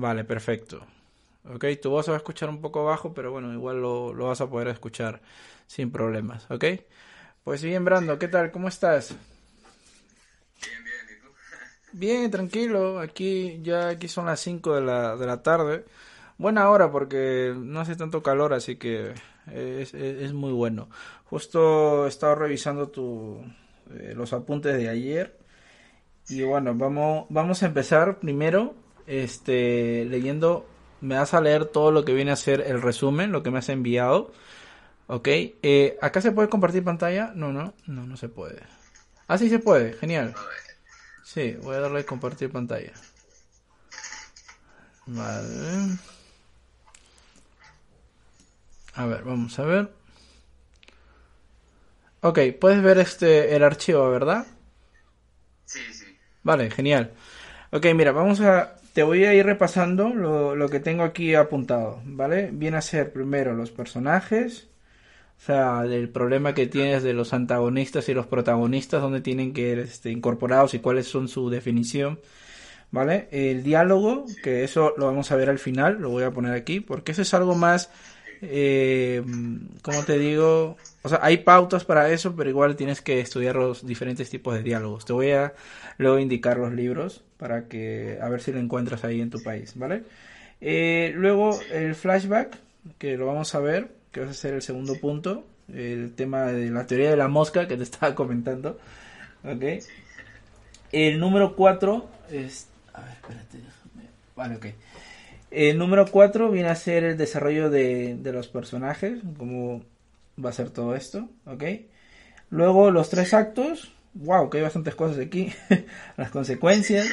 Vale, perfecto. Ok, tu voz se va a escuchar un poco bajo, pero bueno, igual lo, lo vas a poder escuchar sin problemas, ¿ok? Pues bien, Brando, ¿qué tal? ¿Cómo estás? Bien, bien, ¿y tú? Bien, tranquilo. Aquí ya aquí son las 5 de la, de la tarde. Buena hora porque no hace tanto calor, así que es, es, es muy bueno. Justo he estado revisando tu, eh, los apuntes de ayer y bueno, vamos, vamos a empezar primero este, leyendo, me vas a leer todo lo que viene a ser el resumen, lo que me has enviado. Ok, eh, ¿acá se puede compartir pantalla? No, no, no, no se puede. Ah, sí se puede, genial. Sí, voy a darle a compartir pantalla. Vale. A ver, vamos a ver. Ok, puedes ver este el archivo, ¿verdad? Sí, sí. Vale, genial. Ok, mira, vamos a... Te voy a ir repasando lo, que tengo aquí apuntado, ¿vale? Viene a ser primero los personajes, o sea, el problema que tienes de los antagonistas y los protagonistas, dónde tienen que este, incorporados y cuáles son su definición, ¿vale? El diálogo, que eso lo vamos a ver al final, lo voy a poner aquí, porque eso es algo más, eh, ¿cómo te digo? O sea, hay pautas para eso, pero igual tienes que estudiar los diferentes tipos de diálogos. Te voy a luego indicar los libros para que a ver si lo encuentras ahí en tu país, ¿vale? Eh, luego el flashback, que lo vamos a ver, que va a ser el segundo punto, el tema de la teoría de la mosca que te estaba comentando, ¿ok? El número 4 es... A ver, espérate. Vale, ok. El número 4 viene a ser el desarrollo de, de los personajes, cómo va a ser todo esto, ¿ok? Luego los tres actos, wow, que hay bastantes cosas aquí, las consecuencias,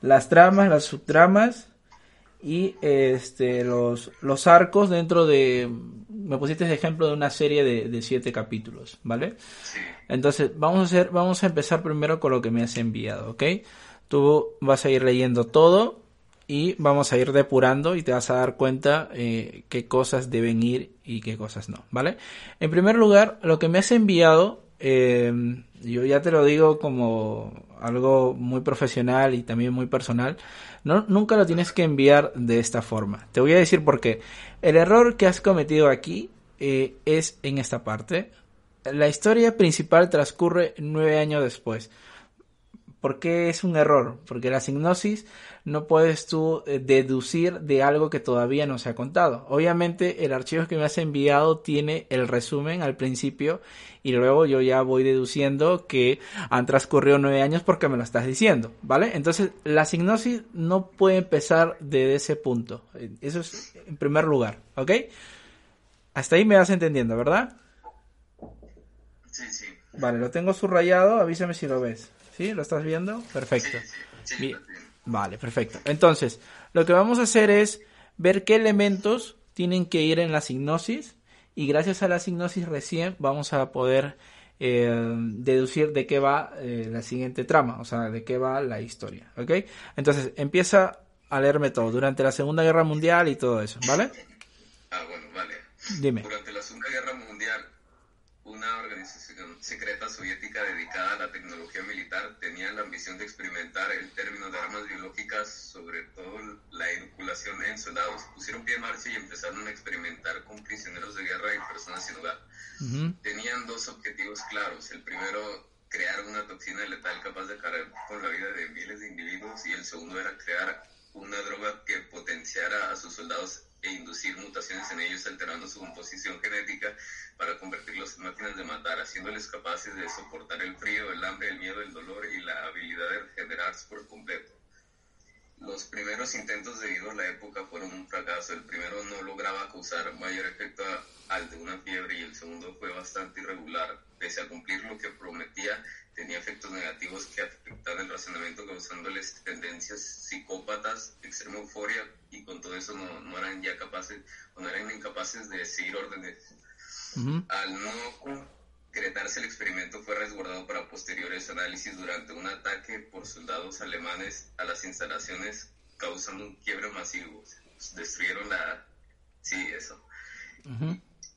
las tramas, las subtramas y este los, los arcos dentro de, me pusiste de ejemplo de una serie de, de siete capítulos, ¿vale? Entonces vamos a hacer, vamos a empezar primero con lo que me has enviado, ¿ok? Tú vas a ir leyendo todo y vamos a ir depurando y te vas a dar cuenta eh, qué cosas deben ir y qué cosas no, ¿vale? En primer lugar, lo que me has enviado, eh, yo ya te lo digo como algo muy profesional y también muy personal, no, nunca lo tienes que enviar de esta forma. Te voy a decir por qué. El error que has cometido aquí eh, es en esta parte. La historia principal transcurre nueve años después. ¿Por qué es un error? Porque la signosis no puedes tú eh, deducir de algo que todavía no se ha contado. Obviamente el archivo que me has enviado tiene el resumen al principio y luego yo ya voy deduciendo que han transcurrido nueve años porque me lo estás diciendo, ¿vale? Entonces la signosis no puede empezar desde ese punto. Eso es en primer lugar, ¿ok? Hasta ahí me vas entendiendo, ¿verdad? Sí, sí. Vale, lo tengo subrayado, avísame si lo ves. ¿Sí? ¿Lo estás viendo? Perfecto. Sí. Vale, perfecto. Entonces, lo que vamos a hacer es ver qué elementos tienen que ir en la signosis y gracias a la signosis recién vamos a poder eh, deducir de qué va eh, la siguiente trama, o sea, de qué va la historia, ¿ok? Entonces, empieza a leerme todo, durante la Segunda Guerra Mundial y todo eso, ¿vale? Ah, bueno, vale. Dime. Durante la Segunda Guerra Mundial, una organización secreta soviética dedicada a la tecnología militar tenía la ambición de experimentar el término de armas biológicas, sobre todo la inoculación en soldados. Pusieron pie en marcha y empezaron a experimentar con prisioneros de guerra y personas sin hogar. Tenían dos objetivos claros. El primero, crear una toxina letal capaz de acabar con la vida de miles de individuos y el segundo era crear una droga que potenciara a sus soldados e inducir mutaciones en ellos alterando su composición genética para convertirlos en máquinas de matar, haciéndoles capaces de soportar el frío, el hambre, el miedo, el dolor y la habilidad de regenerarse por completo. Los primeros intentos debido a la época fueron un fracaso. El primero no lograba causar mayor efecto al de una fiebre y el segundo fue bastante irregular. Pese a cumplir lo que prometía, tenía efectos negativos que afectaban el razonamiento causándoles tendencias psicópatas, extrema euforia y con todo eso no, no eran ya capaces o no eran incapaces de seguir órdenes. Al no concretarse el experimento fue resguardado para posteriores análisis durante un ataque por soldados alemanes a las instalaciones causando un quiebre masivo. Destruyeron la... Sí, eso.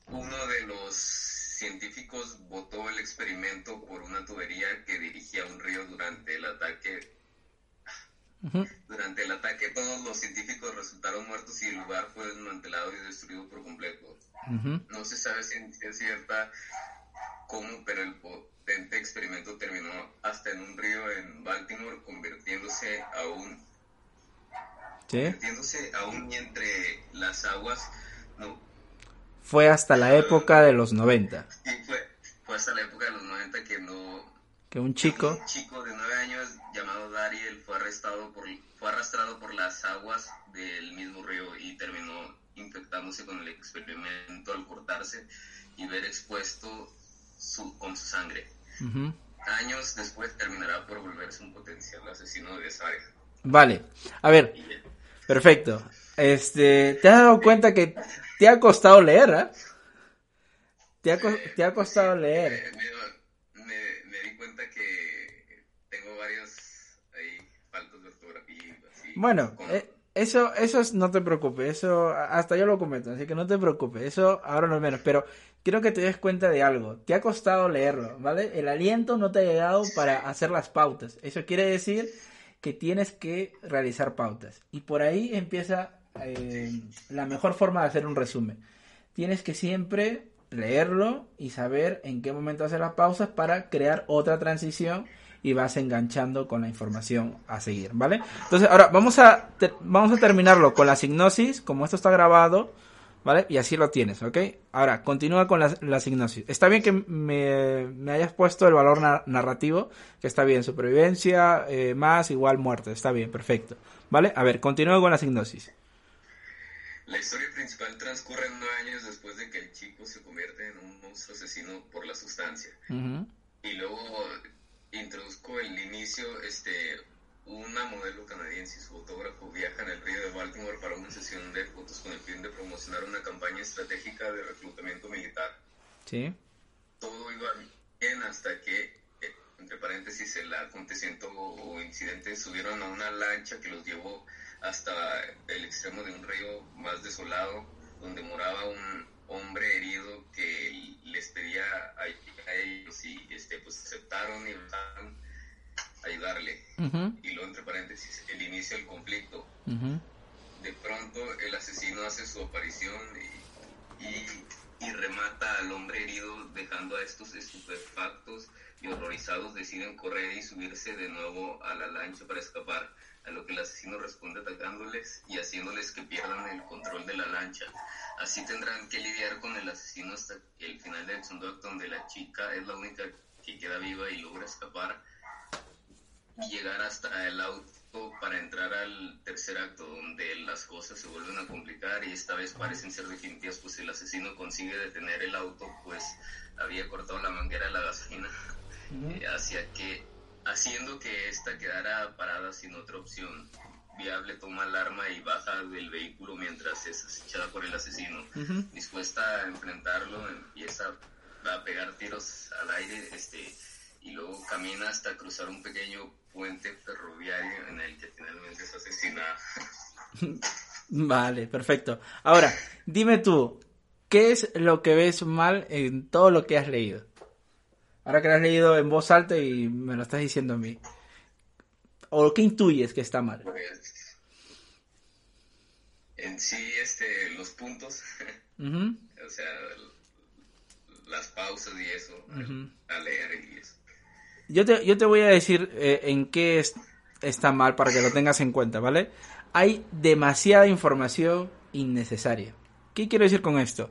Uno de los científicos botó el experimento por una tubería que dirigía a un río durante el ataque. Durante el ataque todo todos los científicos resultaron muertos y el lugar fue desmantelado y destruido por completo. No se sabe si es cierta cómo, pero el potente experimento terminó hasta en un río en Baltimore, convirtiéndose aún ¿Sí? convirtiéndose aún entre las aguas. No. Fue hasta la época de los 90. Sí, fue, fue hasta la época de los 90 que no que un chico un chico de 9 años llamado Dariel fue arrestado por fue arrastrado por las aguas del mismo río y terminó infectándose con el experimento al cortarse y ver expuesto su, con su sangre. Años después terminará por volverse un potencial asesino de esa Vale, a ver, perfecto. Este, ¿te has dado cuenta que te ha costado leer, ¿eh? Te ha, te ha costado leer. Me, di cuenta que tengo varios ahí faltos de ortografía. bueno, eh, eso, eso no te preocupes, eso hasta yo lo comento, así que no te preocupes, eso ahora no es menos, pero quiero que te des cuenta de algo, te ha costado leerlo, ¿vale? El aliento no te ha llegado para hacer las pautas, eso quiere decir que tienes que realizar pautas y por ahí empieza eh, la mejor forma de hacer un resumen. Tienes que siempre leerlo y saber en qué momento hacer las pausas para crear otra transición y vas enganchando con la información a seguir, ¿vale? Entonces, ahora vamos a, vamos a terminarlo con la signosis, como esto está grabado, ¿vale? Y así lo tienes, ¿ok? Ahora, continúa con la, la signosis. Está bien que me, hayas puesto el valor narrativo, que está bien, supervivencia, eh, más, igual muerte, está bien, perfecto, ¿vale? A ver, continúa con la signosis. La historia principal transcurre nueve años después de que el chico se convierte en un monstruo asesino por la sustancia. Y luego introduzco el inicio, este, una modelo canadiense y su fotógrafo viajan al río de Baltimore para una sesión de fotos con el fin de promocionar una campaña estratégica de reclutamiento militar. Sí. Todo iba bien hasta que, eh, entre paréntesis, el acontecimiento o incidente subieron a una lancha que los llevó hasta el extremo de un río más desolado, donde moraba un hombre herido que les pedía a, ellos y este, pues aceptaron y a ayudarle. Y luego, entre paréntesis, el inicio del conflicto. De pronto el asesino hace su aparición y, y, remata al hombre herido, dejando a estos estupefactos y horrorizados deciden correr y subirse de nuevo a la lancha para escapar a lo que el asesino responde atacándoles y haciéndoles que pierdan el control de la lancha. Así tendrán que lidiar con el asesino hasta el final del segundo donde la chica es la única que queda viva y logra escapar y llegar hasta el auto para entrar al tercer acto donde las cosas se vuelven a complicar y esta vez parecen ser definitivas pues el asesino consigue detener el auto pues había cortado la manguera de la gasolina eh, hacia que haciendo que ésta quedara parada sin otra opción viable toma el arma y baja del vehículo mientras es acechada por el asesino. Dispuesta a enfrentarlo, empieza a pegar tiros al aire este, y luego camina hasta cruzar un pequeño puente ferroviario en el que finalmente es asesinada. vale, perfecto. Ahora, dime tú, ¿qué es lo que ves mal en todo lo que has leído? Ahora que lo has leído en voz alta y me lo estás diciendo a mí. ¿O qué intuyes que está mal? Pues, en sí, este, los puntos, o sea, las pausas y eso, a leer y eso. Yo te, voy a decir eh, en qué está mal para que lo tengas en cuenta, ¿vale? Hay demasiada información innecesaria. ¿Qué quiero decir con esto?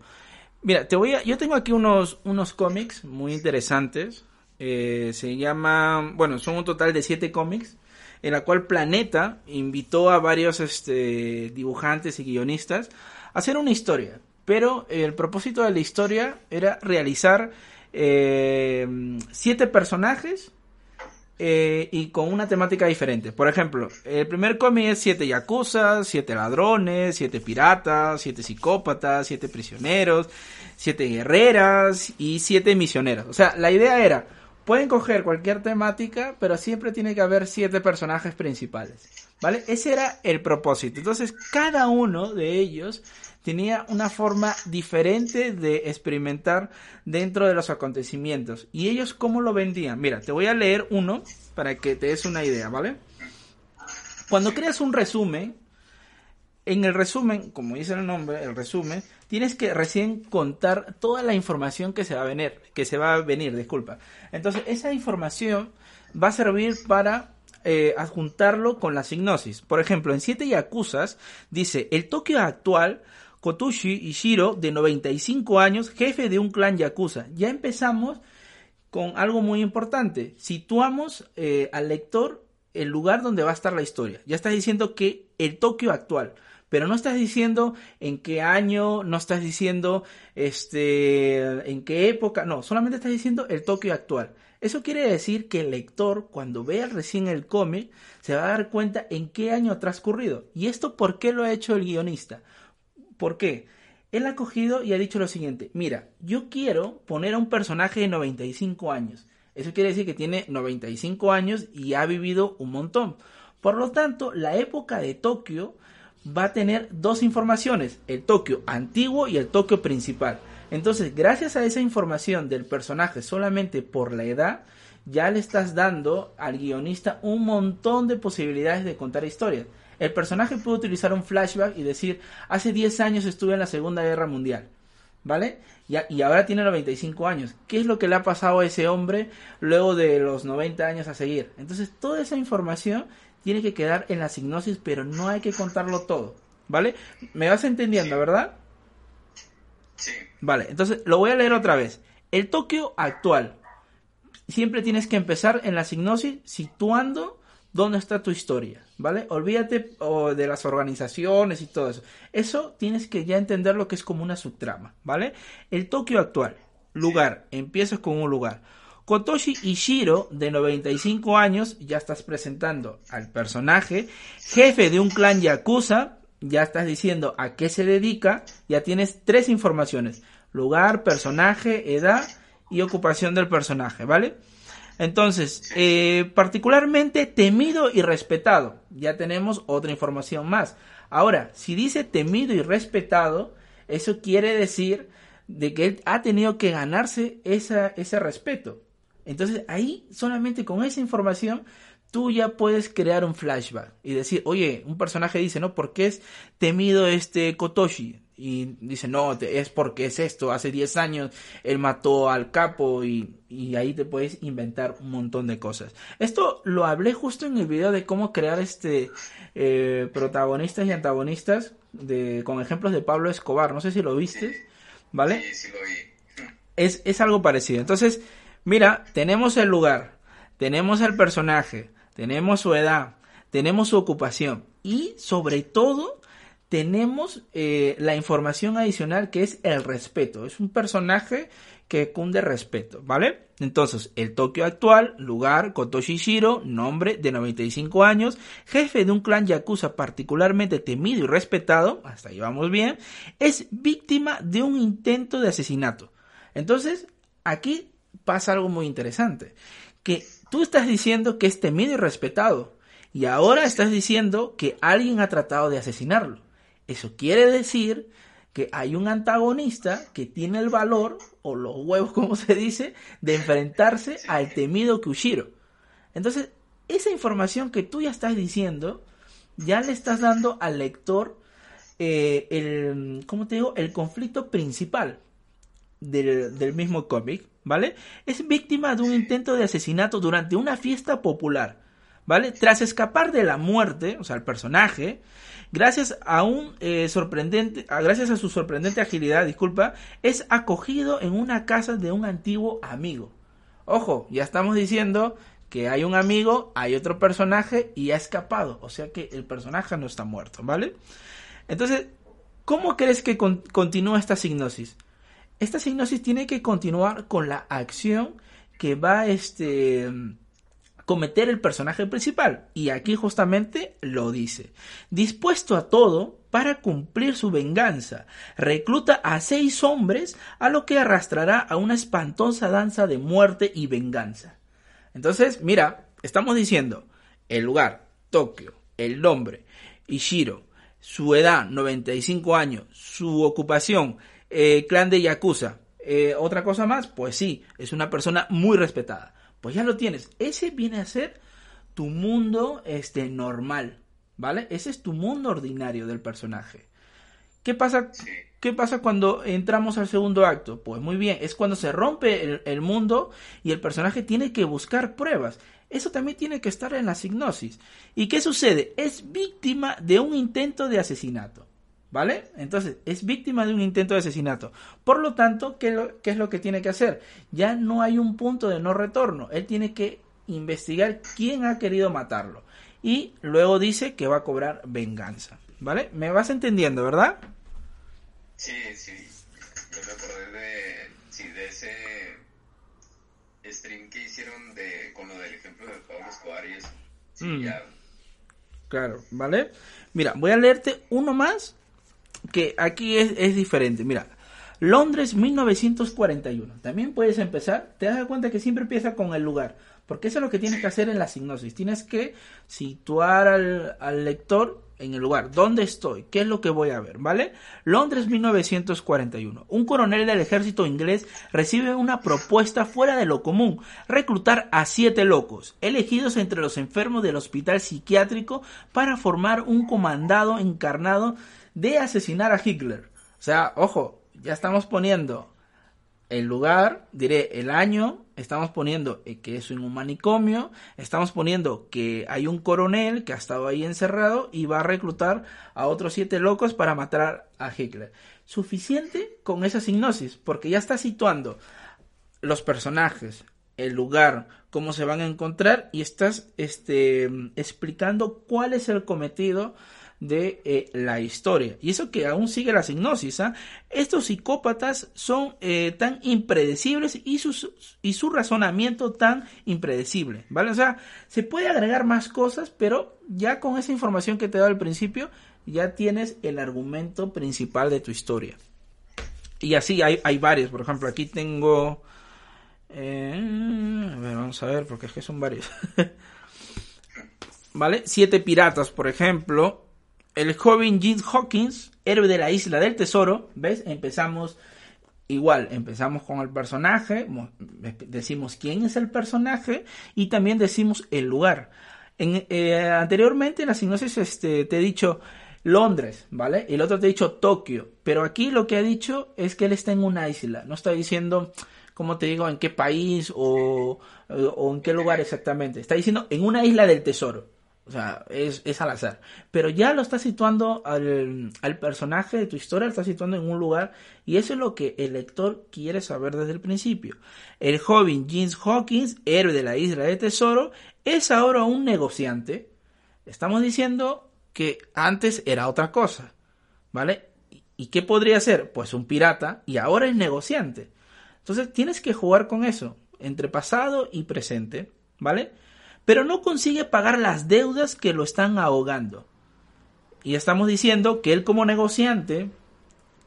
Mira, te voy a, yo tengo aquí unos, unos cómics muy interesantes. Eh, se llama, bueno, son un total de siete cómics, en la cual Planeta invitó a varios este, dibujantes y guionistas a hacer una historia. Pero el propósito de la historia era realizar eh, siete personajes eh, y con una temática diferente. Por ejemplo, el primer cómic es siete yakuza, siete ladrones, siete piratas, siete psicópatas, siete prisioneros, siete guerreras y siete misioneros. O sea, la idea era, pueden coger cualquier temática, pero siempre tiene que haber siete personajes principales. ¿Vale? Ese era el propósito. Entonces, cada uno de ellos tenía una forma diferente de experimentar dentro de los acontecimientos. ¿Y ellos cómo lo vendían? Mira, te voy a leer uno para que te des una idea, ¿vale? Cuando creas un resumen, en el resumen, como dice el nombre, el resumen, tienes que recién contar toda la información que se va a venir, que se va a venir, disculpa. Entonces, esa información va a servir para eh, adjuntarlo con la signosis. Por ejemplo, en Siete Yakuzas dice, el Tokio actual, Kotushi Ishiro, de 95 años, jefe de un clan Yakuza. Ya empezamos con algo muy importante. Situamos eh, al lector el lugar donde va a estar la historia. Ya estás diciendo que el Tokio actual pero no estás diciendo en qué año, no estás diciendo este en qué época, no, solamente estás diciendo el Tokio actual. Eso quiere decir que el lector, cuando vea recién el cómic, se va a dar cuenta en qué año ha transcurrido. ¿Y esto por qué lo ha hecho el guionista? ¿Por qué? Él ha cogido y ha dicho lo siguiente, mira, yo quiero poner a un personaje de 95 años. Eso quiere decir que tiene 95 años y ha vivido un montón. Por lo tanto, la época de Tokio va a tener dos informaciones, el Tokio antiguo y el Tokio principal. Entonces, gracias a esa información del personaje solamente por la edad, ya le estás dando al guionista un montón de posibilidades de contar historias. El personaje puede utilizar un flashback y decir, hace 10 años estuve en la Segunda Guerra Mundial, ¿vale? Y, y ahora tiene 95 años. ¿Qué es lo que le ha pasado a ese hombre luego de los 90 años a seguir? Entonces, toda esa información tiene que quedar en la signosis, pero no hay que contarlo todo, ¿vale? ¿Me vas entendiendo, verdad? Sí. Vale, entonces lo voy a leer otra vez. El Tokio actual. Siempre tienes que empezar en la signosis situando dónde está tu historia, ¿vale? Olvídate de las organizaciones y todo eso. Eso tienes que ya entender lo que es como una subtrama, ¿vale? El Tokio actual, lugar, empiezas con un lugar. Kotoshi Ishiro, de 95 años, ya estás presentando al personaje, jefe de un clan yakuza, ya estás diciendo a qué se dedica, ya tienes tres informaciones, lugar, personaje, edad y ocupación del personaje, ¿vale? Entonces, eh, particularmente temido y respetado, ya tenemos otra información más. Ahora, si dice temido y respetado, eso quiere decir de que él ha tenido que ganarse ese respeto. Entonces ahí solamente con esa información tú ya puedes crear un flashback y decir, oye, un personaje dice, ¿no? ¿Por qué es temido este Kotoshi? Y dice, no, es porque es esto, hace 10 años él mató al capo y, y, ahí te puedes inventar un montón de cosas. Esto lo hablé justo en el video de cómo crear este eh, protagonistas y antagonistas de, con ejemplos de Pablo Escobar, no sé si lo viste, ¿vale? Sí, sí lo vi. Es, es algo parecido. Entonces, Mira, tenemos el lugar, tenemos el personaje, tenemos su edad, tenemos su ocupación y sobre todo tenemos eh, la información adicional que es el respeto. Es un personaje que cunde respeto, ¿vale? Entonces, el Tokio actual, lugar, Kotoshi Shiro, nombre de 95 años, jefe de un clan yakuza particularmente temido y respetado, hasta ahí vamos bien, es víctima de un intento de asesinato. Entonces, aquí pasa algo muy interesante. Que tú estás diciendo que es temido y respetado. Y ahora estás diciendo que alguien ha tratado de asesinarlo. Eso quiere decir que hay un antagonista que tiene el valor, o los huevos como se dice, de enfrentarse al temido Kushiro. Entonces, esa información que tú ya estás diciendo, ya le estás dando al lector eh, el, ¿cómo te digo? El conflicto principal del, del mismo cómic. ¿vale? Es víctima de un intento de asesinato durante una fiesta popular, ¿vale? Tras escapar de la muerte, o sea, el personaje, gracias a un eh, sorprendente, gracias a su sorprendente agilidad, disculpa, es acogido en una casa de un antiguo amigo. Ojo, ya estamos diciendo que hay un amigo, hay otro personaje y ha escapado, o sea que el personaje no está muerto, ¿vale? Entonces, ¿cómo crees que continúa esta signosis? esta signosis tiene que continuar con la acción que va este, cometer el personaje principal. Y aquí justamente lo dice. Dispuesto a todo para cumplir su venganza, recluta a seis hombres a lo que arrastrará a una espantosa danza de muerte y venganza. Entonces, mira, estamos diciendo el lugar, Tokio, el nombre, Ishiro, su edad, 95 años, su ocupación, eh, clan de Yakuza. Eh, Otra cosa más, pues sí, es una persona muy respetada. Pues ya lo tienes. Ese viene a ser tu mundo este, normal. ¿vale? Ese es tu mundo ordinario del personaje. ¿Qué pasa. ¿Qué pasa cuando entramos al segundo acto? Pues muy bien, es cuando se rompe el, el mundo y el personaje tiene que buscar pruebas. Eso también tiene que estar en la signosis. ¿Y qué sucede? Es víctima de un intento de asesinato. ¿Vale? Entonces, es víctima de un intento de asesinato. Por lo tanto, ¿qué, lo- qué es lo que tiene que hacer? Ya no hay un punto de no retorno. Él tiene que investigar quién ha querido matarlo. Y luego dice que va a cobrar venganza. ¿Vale? ¿Me vas entendiendo, verdad? Sí, sí. Yo me acordé de, sí, de ese stream que hicieron de, con lo del ejemplo de Pablo Escobar y eso. Sí, Mm. ya. Claro, ¿vale? Mira, voy a leerte uno más que aquí es, es diferente. Mira, Londres 1941. También puedes empezar, te das cuenta que siempre empieza con el lugar, porque eso es lo que tienes que hacer en la signosis. Tienes que situar al, al lector en el lugar. ¿Dónde estoy? ¿Qué es lo que voy a ver? ¿Vale? Londres 1941. Un coronel del ejército inglés recibe una propuesta fuera de lo común. Reclutar a siete locos, elegidos entre los enfermos del hospital psiquiátrico para formar un comandado encarnado de asesinar a Hitler. O sea, ojo, ya estamos poniendo el lugar, diré el año, estamos poniendo eh, que es un manicomio, estamos poniendo que hay un coronel que ha estado ahí encerrado y va a reclutar a otros siete locos para matar a Hitler. Suficiente con esa signosis, porque ya está situando los personajes, el lugar, cómo se van a encontrar y estás este, explicando cuál es el cometido de eh, la historia. Y eso que aún sigue la signosis. ¿ah? Estos psicópatas son eh, tan impredecibles y, sus, y su razonamiento tan impredecible. ¿Vale? O sea, se puede agregar más cosas, pero ya con esa información que te he dado al principio, ya tienes el argumento principal de tu historia. Y así hay, hay varios. Por ejemplo, aquí tengo... eh, a ver, vamos a ver, porque es que son varios. ¿Vale? Siete piratas, por ejemplo. El joven Jim Hawkins, héroe de la isla del tesoro. ¿Ves? Empezamos igual. Empezamos con el personaje. mo- Decimos quién es el personaje. Y también decimos el lugar. En, eh, anteriormente en la sinopsis este, te he dicho Londres, ¿vale? Y el otro te he dicho Tokio. Pero aquí lo que ha dicho es que él está en una isla. No está diciendo, como te digo, en qué país o, o en qué lugar exactamente. Está diciendo en una isla del tesoro. O sea, es, es al azar. Pero ya lo está situando al, al personaje de tu historia, lo está situando en un lugar. Y eso es lo que el lector quiere saber desde el principio. El joven James Hawkins, héroe de la isla de tesoro, es ahora un negociante. Estamos diciendo que antes era otra cosa. ¿Vale? ¿Y- ¿Y qué podría ser? Pues un pirata y ahora es negociante. Entonces tienes que jugar con eso, entre pasado y presente, ¿vale? Pero no consigue pagar las deudas que lo están ahogando. Y estamos diciendo que él como negociante,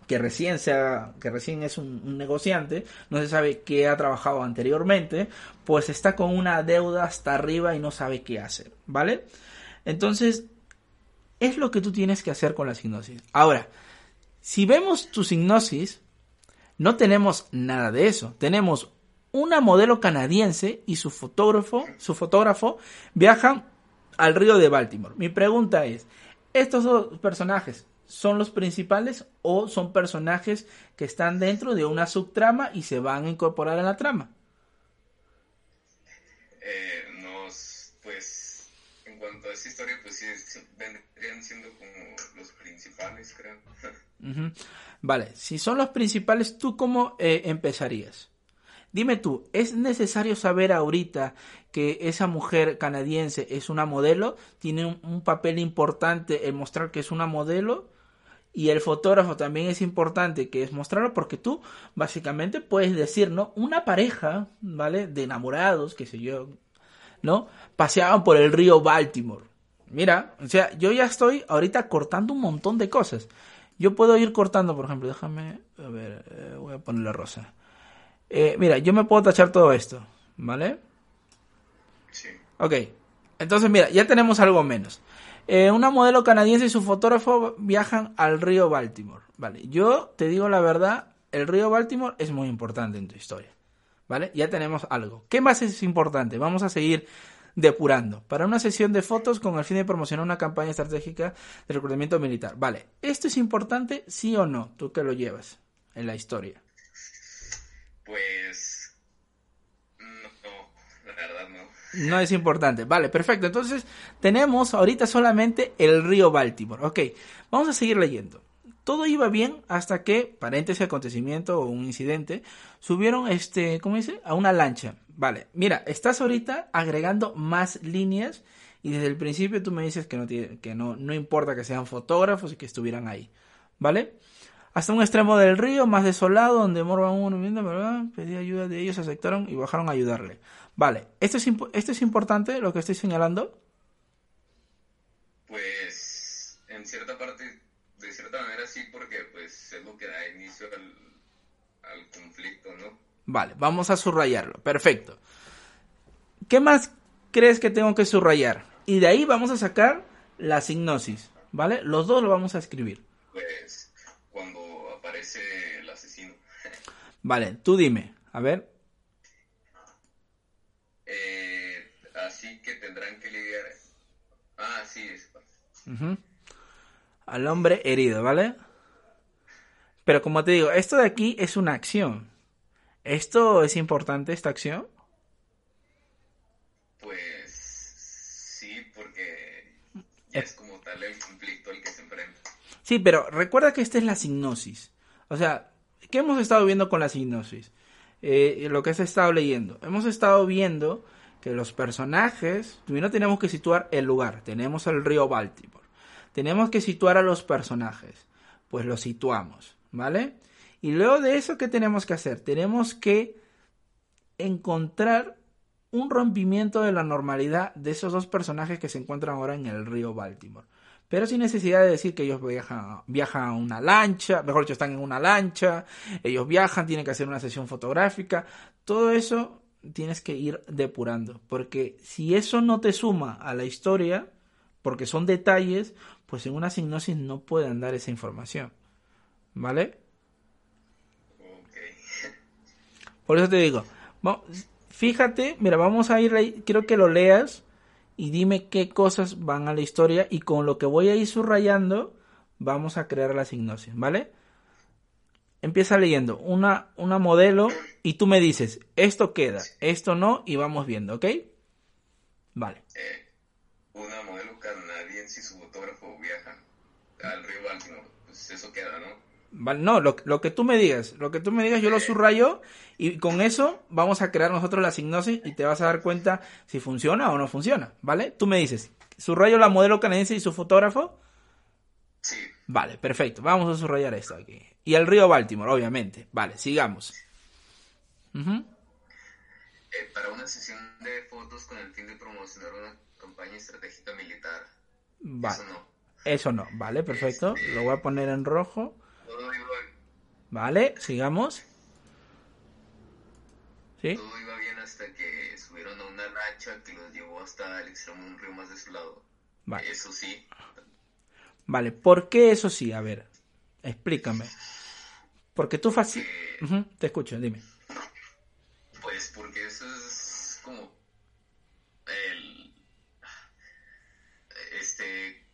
que recién, sea, que recién es un, negociante, no se sabe qué ha trabajado anteriormente, pues está con una deuda hasta arriba y no sabe qué hacer, ¿vale? Entonces, es lo que tú tienes que hacer con la signosis. Ahora, si vemos tu signosis, no tenemos nada de eso. Tenemos una modelo canadiense y su fotógrafo, su fotógrafo viajan al río de Baltimore. Mi pregunta es, ¿estos dos personajes son los principales o son personajes que están dentro de una subtrama y se van a incorporar a la trama? Eh, nos, pues, en cuanto a esta historia, pues sí, vendrían siendo como los principales, creo. Vale, si son los principales, ¿tú cómo eh, empezarías? Dime tú, ¿es necesario saber ahorita que esa mujer canadiense es una modelo? ¿Tiene un, papel importante en mostrar que es una modelo? Y el fotógrafo también es importante que es mostrarlo porque tú básicamente puedes decir, ¿no? Una pareja, ¿vale? De enamorados, qué sé yo, ¿no? Paseaban por el río Baltimore. Mira, o sea, yo ya estoy ahorita cortando un montón de cosas. Yo puedo ir cortando, por ejemplo, déjame, a ver, eh, voy a ponerle rosa. Eh, mira, yo me puedo tachar todo esto, ¿vale? Sí. Ok, entonces mira, ya tenemos algo menos. Eh, una modelo canadiense y su fotógrafo viajan al río Baltimore, ¿vale? Yo te digo la verdad, el río Baltimore es muy importante en tu historia, ¿vale? Ya tenemos algo. ¿Qué más es importante? Vamos a seguir depurando, para una sesión de fotos con el fin de promocionar una campaña estratégica de reclutamiento militar. Vale, ¿esto es importante, sí o no? Tú que lo llevas en la historia. Pues... No, la verdad no. No es importante. Vale, perfecto. Entonces tenemos ahorita solamente el río Baltimore. Ok, vamos a seguir leyendo. Todo iba bien hasta que, paréntesis acontecimiento o un incidente, subieron, este, ¿cómo dice? A una lancha. Vale, mira, estás ahorita agregando más líneas y desde el principio tú me dices que no, tiene, que no, no importa que sean fotógrafos y que estuvieran ahí. ¿Vale? Hasta un extremo del río, más desolado, donde Morvan uno viendo, ¿verdad? Pedí ayuda de ellos, aceptaron y bajaron a ayudarle. Vale, ¿esto es, ¿esto es importante lo que estoy señalando? Pues, en cierta parte de cierta manera sí, porque pues es lo que da inicio al, conflicto, ¿no? Vale, vamos a subrayarlo. Perfecto. ¿Qué más crees que tengo que subrayar? Y de ahí vamos a sacar la signosis, ¿vale? Los dos lo vamos a escribir. Pues aparece el asesino. Vale, tú dime, a ver. Eh, así que tendrán que lidiar. Ah, sí, es al hombre herido, ¿vale? Pero como te digo, esto de aquí es una acción. ¿Esto es importante, esta acción? Pues sí, porque es como tal el conflicto al que se enfrenta. Sí, pero recuerda que esta es la signosis. O sea, ¿qué hemos estado viendo con la signosis? Eh, lo que has estado leyendo. Hemos estado viendo que los personajes, primero tenemos que situar el lugar. Tenemos el río Baltimore. Tenemos que situar a los personajes. Pues los situamos, ¿vale? Y luego de eso, ¿qué tenemos que hacer? Tenemos que encontrar un rompimiento de la normalidad de esos dos personajes que se encuentran ahora en el río Baltimore. Pero sin necesidad de decir que ellos viajan, viajan a una lancha, mejor dicho, están en una lancha, ellos viajan, tienen que hacer una sesión fotográfica. Todo eso tienes que ir depurando, porque si eso no te suma a la historia, porque son detalles, pues en una signosis no pueden dar esa información. ¿Vale? Por eso te digo, fíjate, mira, vamos a ir, quiero que lo leas y dime qué cosas van a la historia y con lo que voy a ir subrayando vamos a crear la signosis, ¿vale? Empieza leyendo una, una modelo y tú me dices, esto queda, esto no y vamos viendo, ¿ok? Vale. Eh, una modelo canadiense y su fotógrafo viajan al río Baltimore. Pues eso queda, ¿no? No, lo, lo, que tú me digas, lo que tú me digas yo lo subrayo y con eso vamos a crear nosotros la signosis y te vas a dar cuenta si funciona o no funciona, ¿vale? Tú me dices, ¿subrayo la modelo canadiense y su fotógrafo? Sí. Vale, perfecto, vamos a subrayar esto aquí. Y el río Baltimore, obviamente. Vale, sigamos. eh, para una sesión de fotos con el fin de promocionar una campaña estratégica militar. Vale. Eso no. Eso no. Vale, perfecto. Este, Lo voy a poner en rojo. Todo iba... Vale, sigamos. ¿Sí? Todo iba bien hasta que subieron a una lancha que los llevó hasta el extremo de un río más de su lado. Vale. Eso sí. Vale, ¿por qué eso sí? A ver, explícame. Porque tú fácil... te escucho, dime. Pues porque eso es como el este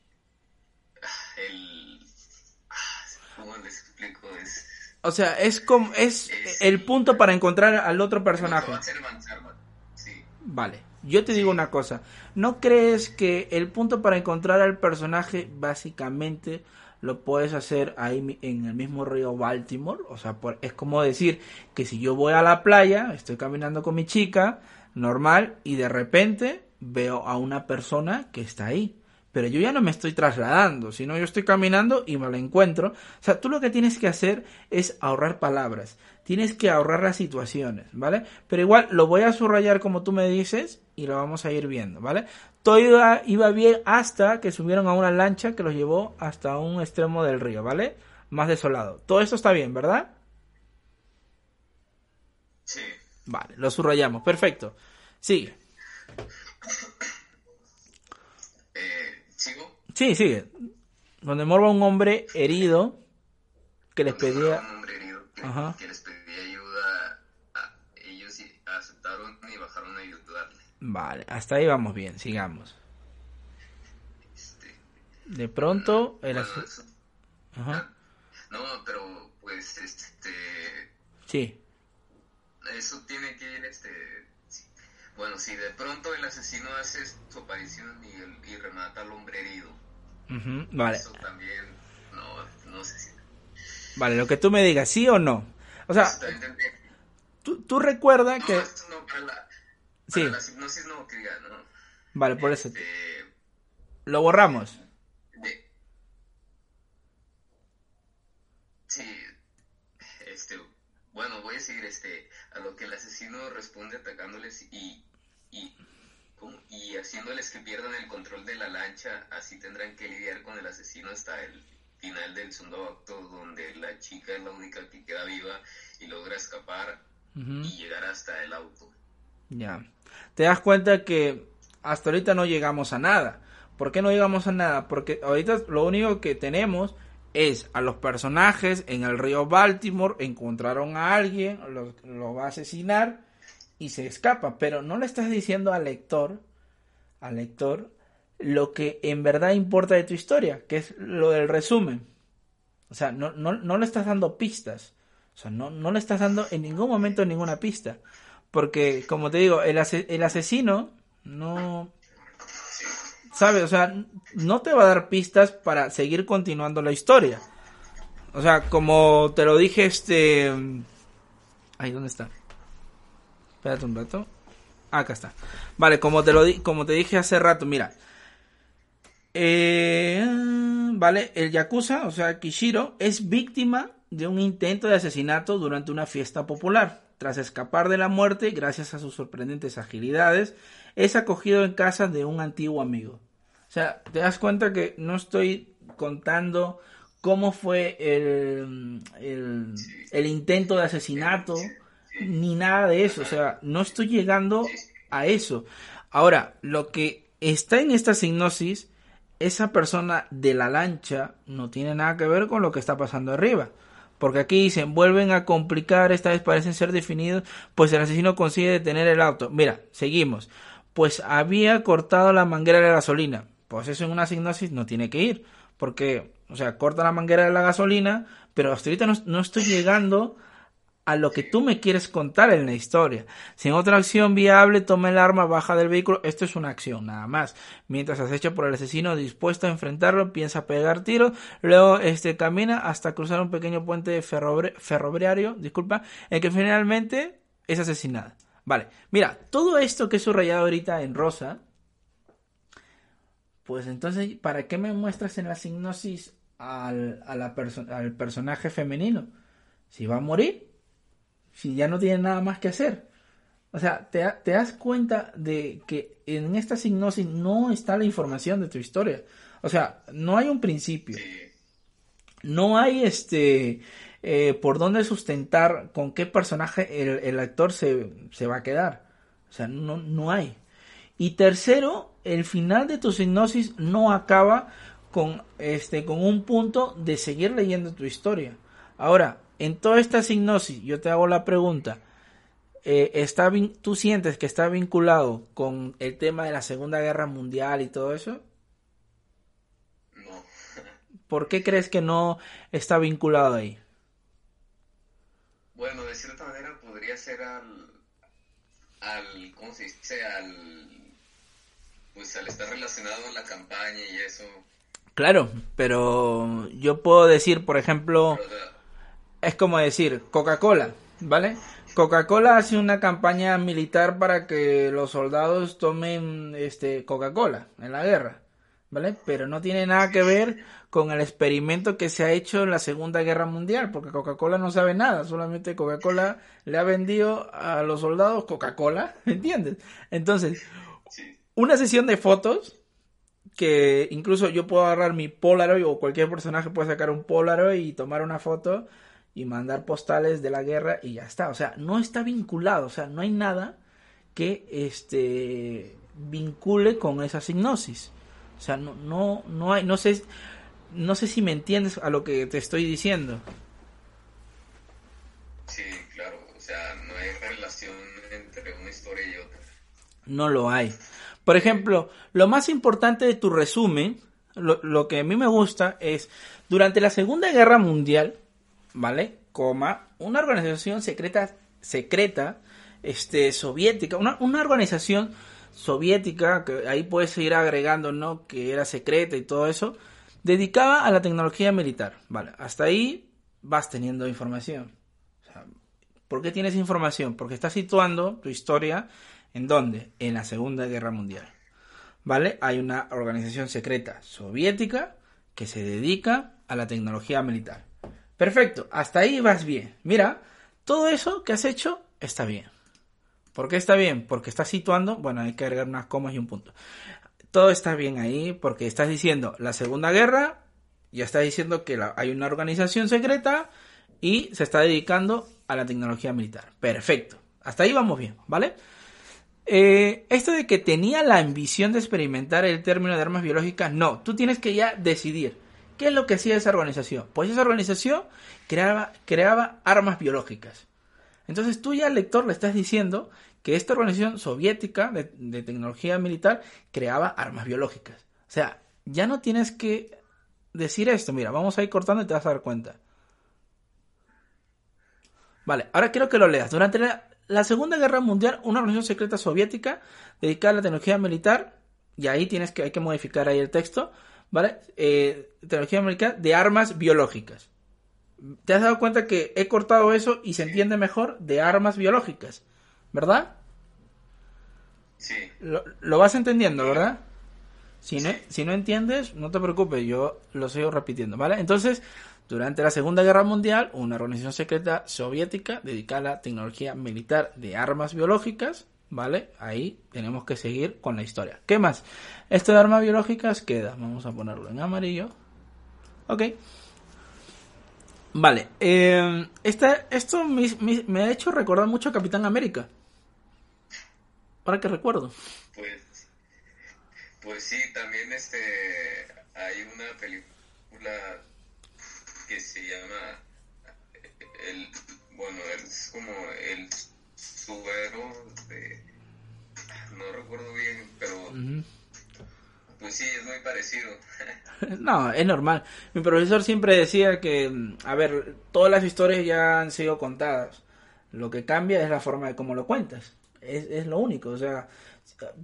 el cómo les explico es o sea es como es, el punto para encontrar al otro personaje sí. vale yo te digo una cosa no crees que el punto para encontrar al personaje básicamente lo puedes hacer ahí en el mismo río Baltimore. O sea, es como decir que si yo voy a la playa, estoy caminando con mi chica, normal, y de repente veo a una persona que está ahí. Pero yo ya no me estoy trasladando, sino yo estoy caminando y me la encuentro. O sea, tú lo que tienes que hacer es ahorrar palabras. Tienes que ahorrar las situaciones, ¿vale? Pero igual lo voy a subrayar como tú me dices y lo vamos a ir viendo, ¿vale? Todo iba, iba bien hasta que subieron a una lancha que los llevó hasta un extremo del río, ¿vale? Más desolado. Todo esto está bien, ¿verdad? Sí. Vale, lo subrayamos. Perfecto. Sigue. Sí, sigue. Donde morba un hombre herido que les pedía. Un hombre herido que, les pedía ayuda. A ellos aceptaron y bajaron a ayudarle. Vale, hasta ahí vamos bien, sigamos. Este, De pronto, el bueno, asu- eso- Ajá. no, pero pues este Sí, eso tiene que ir este bueno, si de pronto el asesino hace su aparición y, el- y remata al hombre herido, vale. eso también no, no sé si Vale, lo que tú me digas, ¿sí o no? O sea, que- tú, tú recuerda no, que... esto no, para la, Sí. la hipnosis no que diga, no. Vale, por eso. Este, Lo borramos. de- sí, este, bueno, voy a seguir este, a lo que el asesino responde atacándoles y, y. y haciéndoles que pierdan el control de la lancha, así tendrán que lidiar con el asesino hasta el final del segundo acto donde la chica es la única que queda viva y logra escapar y llegar hasta el auto. Ya. Te das cuenta que hasta ahorita no llegamos a nada. ¿Por qué no llegamos a nada? Porque ahorita lo único que tenemos es a los personajes en el río Baltimore, encontraron a alguien, lo, lo va a asesinar y se escapa. Pero no le estás diciendo al lector, al lector, lo que en verdad importa de tu historia, que es lo del resumen. O sea, no, no, no le estás dando pistas. O sea, no, no le estás dando en ningún momento ninguna pista. Porque, como te digo, el, ase- el asesino no... ¿Sabes? O sea, no te va a dar pistas para seguir continuando la historia. O sea, como te lo dije, este... Ahí, ¿dónde está? Espérate un rato. Acá está. Vale, como te lo di como te dije hace rato, mira. Eh, vale, el Yakuza, o sea, Kishiro, es víctima de un intento de asesinato durante una fiesta popular. Tras escapar de la muerte, gracias a sus sorprendentes agilidades, es acogido en casa de un antiguo amigo. O sea, te das cuenta que no estoy contando cómo fue el, el intento de asesinato, ni nada de eso. O sea, no estoy llegando a eso. Ahora, lo que está en esta signosis, esa persona de la lancha no tiene nada que ver con lo que está pasando arriba. Porque aquí dicen, vuelven a complicar, esta vez parecen ser definidos, pues el asesino consigue detener el auto. Mira, seguimos. Pues había cortado la manguera de gasolina. Pues eso en una signosis no tiene que ir. Porque, o sea, corta la manguera de la gasolina, pero hasta ahorita no, no estoy llegando a lo que tú me quieres contar en la historia. Si en otra acción viable toma el arma, baja del vehículo, esto es una acción, nada más. Mientras acecha por el asesino dispuesto a enfrentarlo, piensa pegar tiros, luego este camina hasta cruzar un pequeño puente ferroviario, disculpa, en que finalmente es asesinada. Vale, mira, todo esto que he subrayado ahorita en rosa, pues entonces, ¿para qué me muestras en la signosis al, a la al personaje femenino? Si va a morir, si ya no tiene nada más que hacer. O sea, te, te das cuenta de que en esta signosis no está la información de tu historia. O sea, no hay un principio. No hay este eh, por dónde sustentar con qué personaje el, el actor se, se va a quedar. O sea, no, no hay. Y tercero, el final de tu signosis no acaba con, este, con un punto de seguir leyendo tu historia. Ahora, en toda esta signosis, yo te hago la pregunta. eh, está ¿Tú sientes que está vinculado con el tema de la Segunda Guerra Mundial y todo eso? No. ¿Por qué crees que no está vinculado ahí? Bueno, de cierta manera podría ser al, al, ¿cómo se dice? Al, pues al estar relacionado en la campaña y eso. Claro, pero yo puedo decir, por ejemplo, Pero, es como decir Coca-Cola, ¿vale? Coca-Cola hace una campaña militar para que los soldados tomen este Coca-Cola en la guerra, ¿vale? Pero no tiene nada que ver con el experimento que se ha hecho en la Segunda Guerra Mundial, porque Coca-Cola no sabe nada, solamente Coca-Cola le ha vendido a los soldados Coca-Cola, ¿entiendes? Entonces, una sesión de fotos que incluso yo puedo agarrar mi Polaroid o cualquier personaje puede sacar un Polaroid y tomar una foto y mandar postales de la guerra y ya está. O sea, no está vinculado, o sea, no hay nada que este vincule con esa signosis. O sea, no, no, no hay, no sé, no sé si me entiendes a lo que te estoy diciendo. sí, claro. O sea, no hay relación entre una historia y otra. No lo hay. Por ejemplo, lo más importante de tu resumen, lo, lo que a mí me gusta es, durante la Segunda Guerra Mundial, ¿vale? Coma, una organización secreta, secreta, este, soviética, una, una organización soviética, que ahí puedes ir agregando, ¿no? Que era secreta y todo eso, dedicaba a la tecnología militar, ¿vale? Hasta ahí vas teniendo información. ¿Por qué tienes información? Porque estás situando tu historia en dónde? En la Segunda Guerra Mundial. ¿Vale? Hay una organización secreta soviética que se dedica a la tecnología militar. Perfecto, hasta ahí vas bien. Mira, todo eso que has hecho está bien. ¿Por qué está bien? Porque estás situando, bueno, hay que agregar unas comas y un punto. Todo está bien ahí porque estás diciendo la Segunda Guerra, ya estás diciendo que hay una organización secreta y se está dedicando a la tecnología militar. Perfecto. Hasta ahí vamos bien, ¿vale? Eh, esto de que tenía la ambición de experimentar el término de armas biológicas, no, tú tienes que ya decidir qué es lo que hacía esa organización. Pues esa organización creaba, creaba armas biológicas. Entonces tú ya al lector le estás diciendo que esta organización soviética de, tecnología militar creaba armas biológicas. O sea, ya no tienes que decir esto. Mira, vamos a ir cortando y te vas a dar cuenta. Vale, ahora quiero que lo leas. Durante la, Segunda Guerra Mundial, una organización secreta soviética dedicada a la tecnología militar, y ahí tienes que, hay que modificar ahí el texto, ¿vale? Eh, tecnología militar de armas biológicas. ¿Te has dado cuenta que he cortado eso y se entiende mejor de armas biológicas? ¿Verdad? Sí. Lo, vas entendiendo, ¿verdad? Si no, si no entiendes, no te preocupes, yo lo sigo repitiendo, ¿vale? Entonces, durante la Segunda Guerra Mundial, una organización secreta soviética dedicada a la tecnología militar de armas biológicas, ¿vale? Ahí tenemos que seguir con la historia. ¿Qué más? Esto de armas biológicas queda. Vamos a ponerlo en amarillo. Ok. Vale. Eh, esto me, ha hecho recordar mucho a Capitán América. Ahora que recuerdo. Pues, pues sí, también este hay una película que se llama el bueno es como el subero de no recuerdo bien pero pues sí es muy parecido. No es normal. Mi profesor siempre decía que a ver todas las historias ya han sido contadas. Lo que cambia es la forma de cómo lo cuentas. Es, es lo único o sea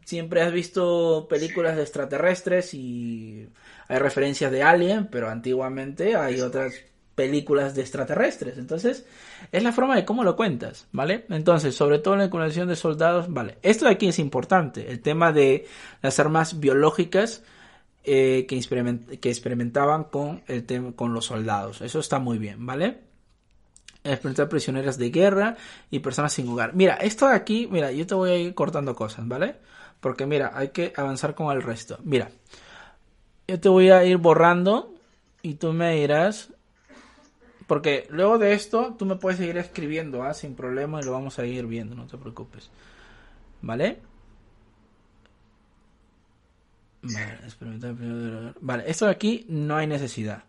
siempre has visto películas de extraterrestres y hay referencias de Alien, pero antiguamente hay otras películas de extraterrestres. Entonces, es la forma de cómo lo cuentas, ¿vale? Entonces, sobre todo la conexión de soldados, ¿vale? Esto de aquí es importante, el tema de las armas biológicas eh, que, que, experimentaban con, el con los soldados. Eso está muy bien, ¿vale? experimentar prisioneras de guerra y personas sin hogar. Mira, esto de aquí, mira, yo te voy a ir cortando cosas, ¿vale? Porque mira, hay que avanzar con el resto. Mira, yo te voy a ir borrando y tú me dirás porque luego de esto tú me puedes seguir escribiendo ¿ah? sin problema y lo vamos a ir viendo, no te preocupes. ¿Vale? Vale, vale, esto de aquí no hay necesidad.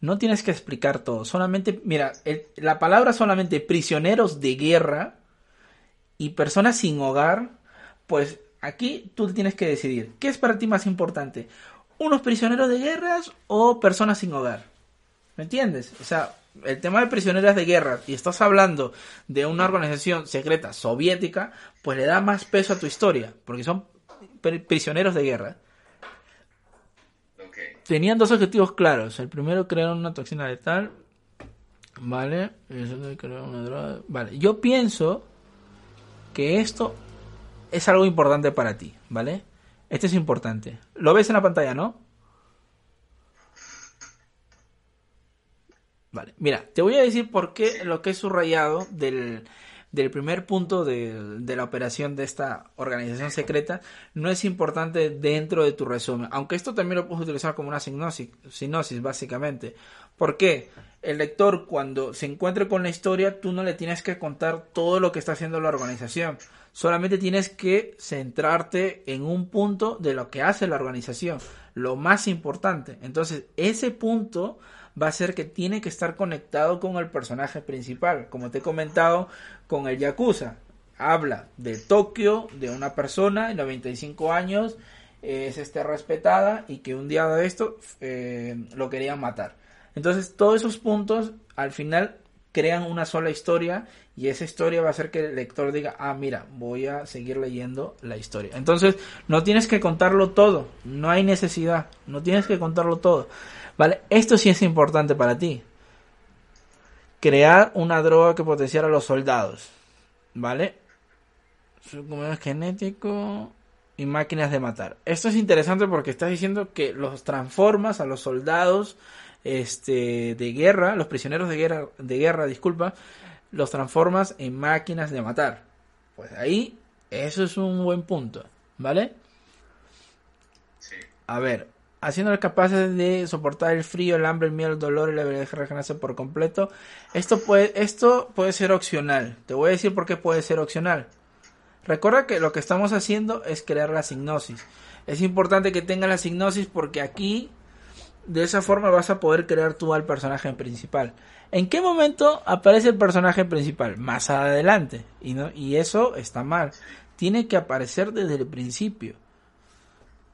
No tienes que explicar todo. Solamente, mira, la palabra solamente prisioneros de guerra y personas sin hogar, pues aquí tú tienes que decidir. ¿Qué es para ti más importante? ¿Unos prisioneros de guerras o personas sin hogar? ¿Me entiendes? O sea, el tema de prisioneras de guerra y estás hablando de una organización secreta soviética, pues le da más peso a tu historia, porque son prisioneros de guerra tenían dos objetivos claros. El primero, crear una toxina letal. Vale. Vale. Yo pienso que esto es algo importante para ti. ¿Vale? Este es importante. Lo ves en la pantalla, ¿no? Vale. Mira, te voy a decir por qué lo que es subrayado del del primer punto de, la operación de esta organización secreta no es importante dentro de tu resumen. Aunque esto también lo puedes utilizar como una sinopsis básicamente. ¿Por qué? El lector cuando se encuentre con la historia, tú no le tienes que contar todo lo que está haciendo la organización. Solamente tienes que centrarte en un punto de lo que hace la organización. Lo más importante. Entonces, ese punto va a ser que tiene que estar conectado con el personaje principal, como te he comentado con el Yakuza. habla de Tokio, de una persona de 95 años, es este, respetada y que un día de esto eh, lo querían matar. Entonces todos esos puntos al final crean una sola historia y esa historia va a hacer que el lector diga, ah, mira, voy a seguir leyendo la historia. Entonces, no tienes que contarlo todo, no hay necesidad, no tienes que contarlo todo. ¿Vale? Esto sí es importante para ti. Crear una droga que potenciara a los soldados. ¿Vale? es genético y máquinas de matar. Esto es interesante porque estás diciendo que los transformas a los soldados este, de guerra, los prisioneros de guerra, de guerra, disculpa, los transformas en máquinas de matar. Pues ahí, eso es un buen punto, ¿vale? Sí. A ver, haciéndoles capaces de soportar el frío, el hambre, el miedo, el dolor y la habilidad de regenerarse por completo. Esto puede, esto puede ser opcional. Te voy a decir por qué puede ser opcional. Recuerda que lo que estamos haciendo es crear la signosis. Es importante que tengas la signosis porque aquí de esa forma vas a poder crear tú al personaje principal. ¿En qué momento aparece el personaje principal? Más adelante. Y, no, y eso está mal. Tiene que aparecer desde el principio.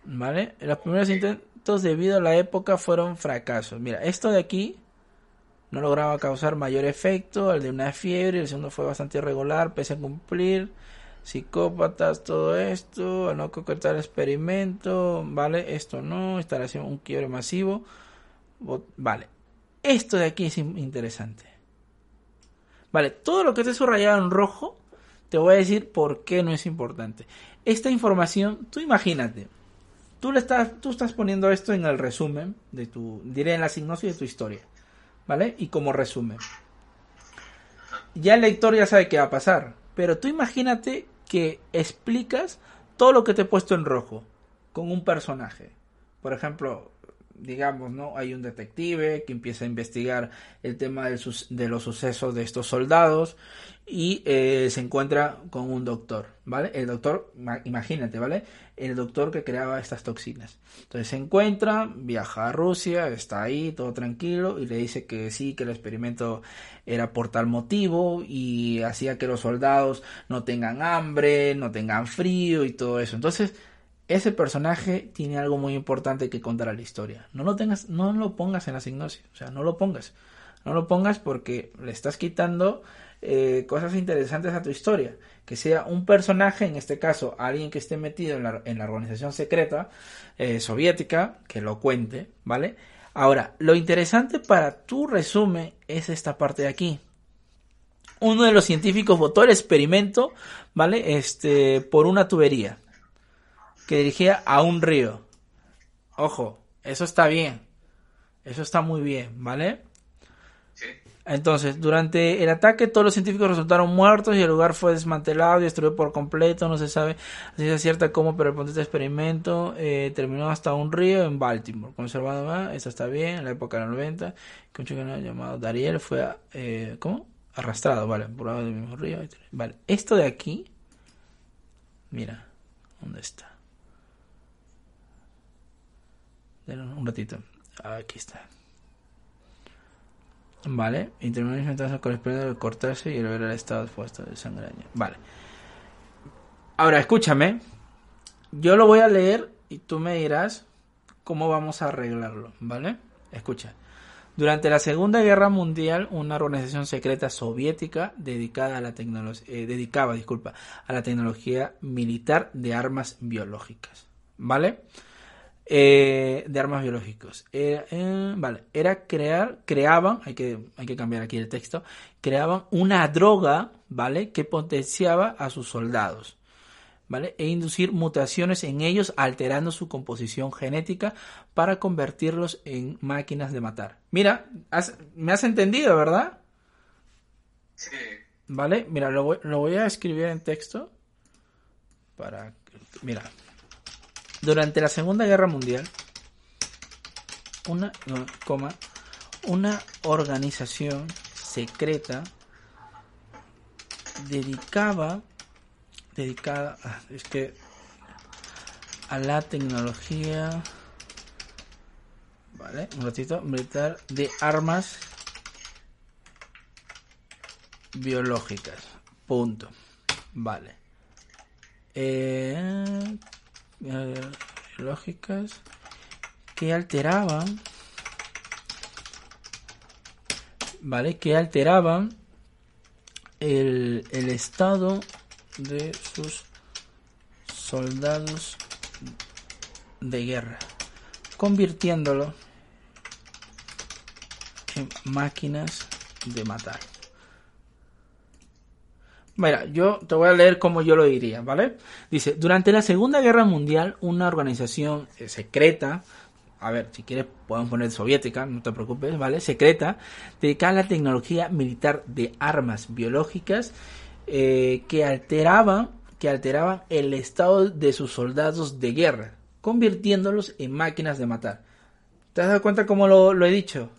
¿Vale? Los primeros intentos debido a la época fueron fracasos. Mira, esto de aquí no lograba causar mayor efecto. El de una fiebre, el segundo fue bastante irregular, pese a cumplir. Psicópatas, todo esto, no concretar el experimento, ¿vale? Esto no, instalación, un quiebre masivo, vale. Esto de aquí es interesante. Vale, todo lo que esté subrayado en rojo, te voy a decir por qué no es importante. Esta información, tú imagínate, tú, le estás, tú estás poniendo esto en el resumen de tu, diré en la signosis de tu historia, ¿vale? Y como resumen. Ya el lector ya sabe qué va a pasar, pero tú imagínate que explicas todo lo que te he puesto en rojo con un personaje. Por ejemplo, digamos, ¿no? Hay un detective que empieza a investigar el tema de los sucesos de estos soldados y eh, se encuentra con un doctor, ¿vale? El doctor, imagínate, ¿vale? El doctor que creaba estas toxinas. Entonces se encuentra, viaja a Rusia, está ahí, todo tranquilo, y le dice que sí, que el experimento era por tal motivo y hacía que los soldados no tengan hambre, no tengan frío y todo eso. Entonces, ese personaje tiene algo muy importante que contar a la historia. No lo tengas, no lo pongas en la signosis, o sea, no lo pongas. No lo pongas porque le estás quitando eh, cosas interesantes a tu historia. Que sea un personaje, en este caso, alguien que esté metido en la, organización secreta eh, soviética, que lo cuente, ¿vale? Ahora, lo interesante para tu resumen es esta parte de aquí. Uno de los científicos votó el experimento, ¿vale? Este, por una tubería que dirigía a un río. Ojo, eso está bien. Eso está muy bien, ¿vale? Entonces, durante el ataque todos los científicos resultaron muertos y el lugar fue desmantelado y destruido por completo. No se sabe si es cierta cómo, pero el punto de este experimento eh, terminó hasta un río en Baltimore. Conservado más, esto está bien, en la época de los 90, que un chico llamado Dariel fue, eh, ¿cómo? Arrastrado, vale, por lado del mismo río. Vale, esto de aquí, mira, ¿dónde está? Un ratito. Aquí está. Vale. Intervenir entonces corresponde al cortarse y el ver el estado expuesto de sangraña. Vale. Ahora, escúchame. Yo lo voy a leer y tú me dirás cómo vamos a arreglarlo. ¿Vale? Escucha. Durante la Segunda Guerra Mundial, una organización secreta soviética dedicada a la eh, dedicaba, disculpa, a la tecnología militar de armas biológicas. ¿Vale? Eh, de armas biológicos. Era, eh, vale, era crear, creaban, hay que, hay que cambiar aquí el texto, creaban una droga, ¿vale? Que potenciaba a sus soldados, ¿vale? E inducir mutaciones en ellos alterando su composición genética para convertirlos en máquinas de matar. Mira, me has entendido, ¿verdad? Sí. ¿Vale? Mira, lo voy, lo voy a escribir en texto para... Mira, durante la Segunda Guerra Mundial, una, coma, una organización secreta dedicaba, dedicada, ah, es que a la tecnología, vale, un ratito, militar de armas biológicas, punto. Vale. Eh, lógicas que alteraban. Vale, que alteraban el, el estado de sus soldados de guerra, convirtiéndolo en máquinas de matar. Mira, yo te voy a leer como yo lo diría, ¿vale? Dice, durante la Segunda Guerra Mundial, una organización eh, secreta, a ver, si quieres podemos poner soviética, no te preocupes, ¿vale? Secreta, dedicada a la tecnología militar de armas biológicas eh, que alteraban que alteraban el estado de sus soldados de guerra, convirtiéndolos en máquinas de matar. ¿Te has dado cuenta cómo lo, lo he dicho?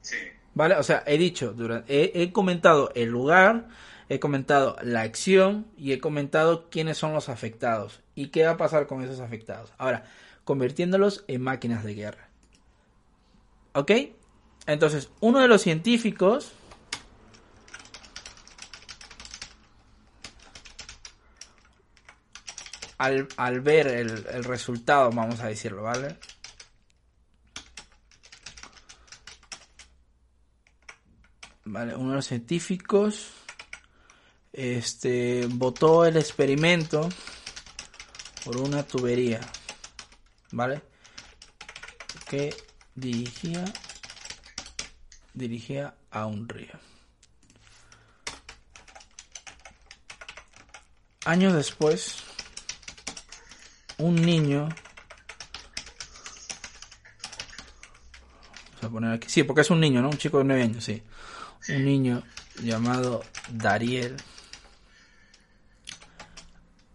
Sí. ¿Vale? O sea, he dicho, durante, he, comentado el lugar, he comentado la acción y he comentado quiénes son los afectados y qué va a pasar con esos afectados. Ahora, convirtiéndolos en máquinas de guerra. ¿Ok? Entonces, uno de los científicos al, al ver el, el, resultado, vamos a decirlo, ¿vale? Vale, uno de los científicos este votó el experimento por una tubería, ¿vale? Que dirigía dirigía a un río. Años después, un niño Vamos a poner aquí. Sí, porque es un niño, ¿no? Un chico de 9 años, sí un niño llamado Dariel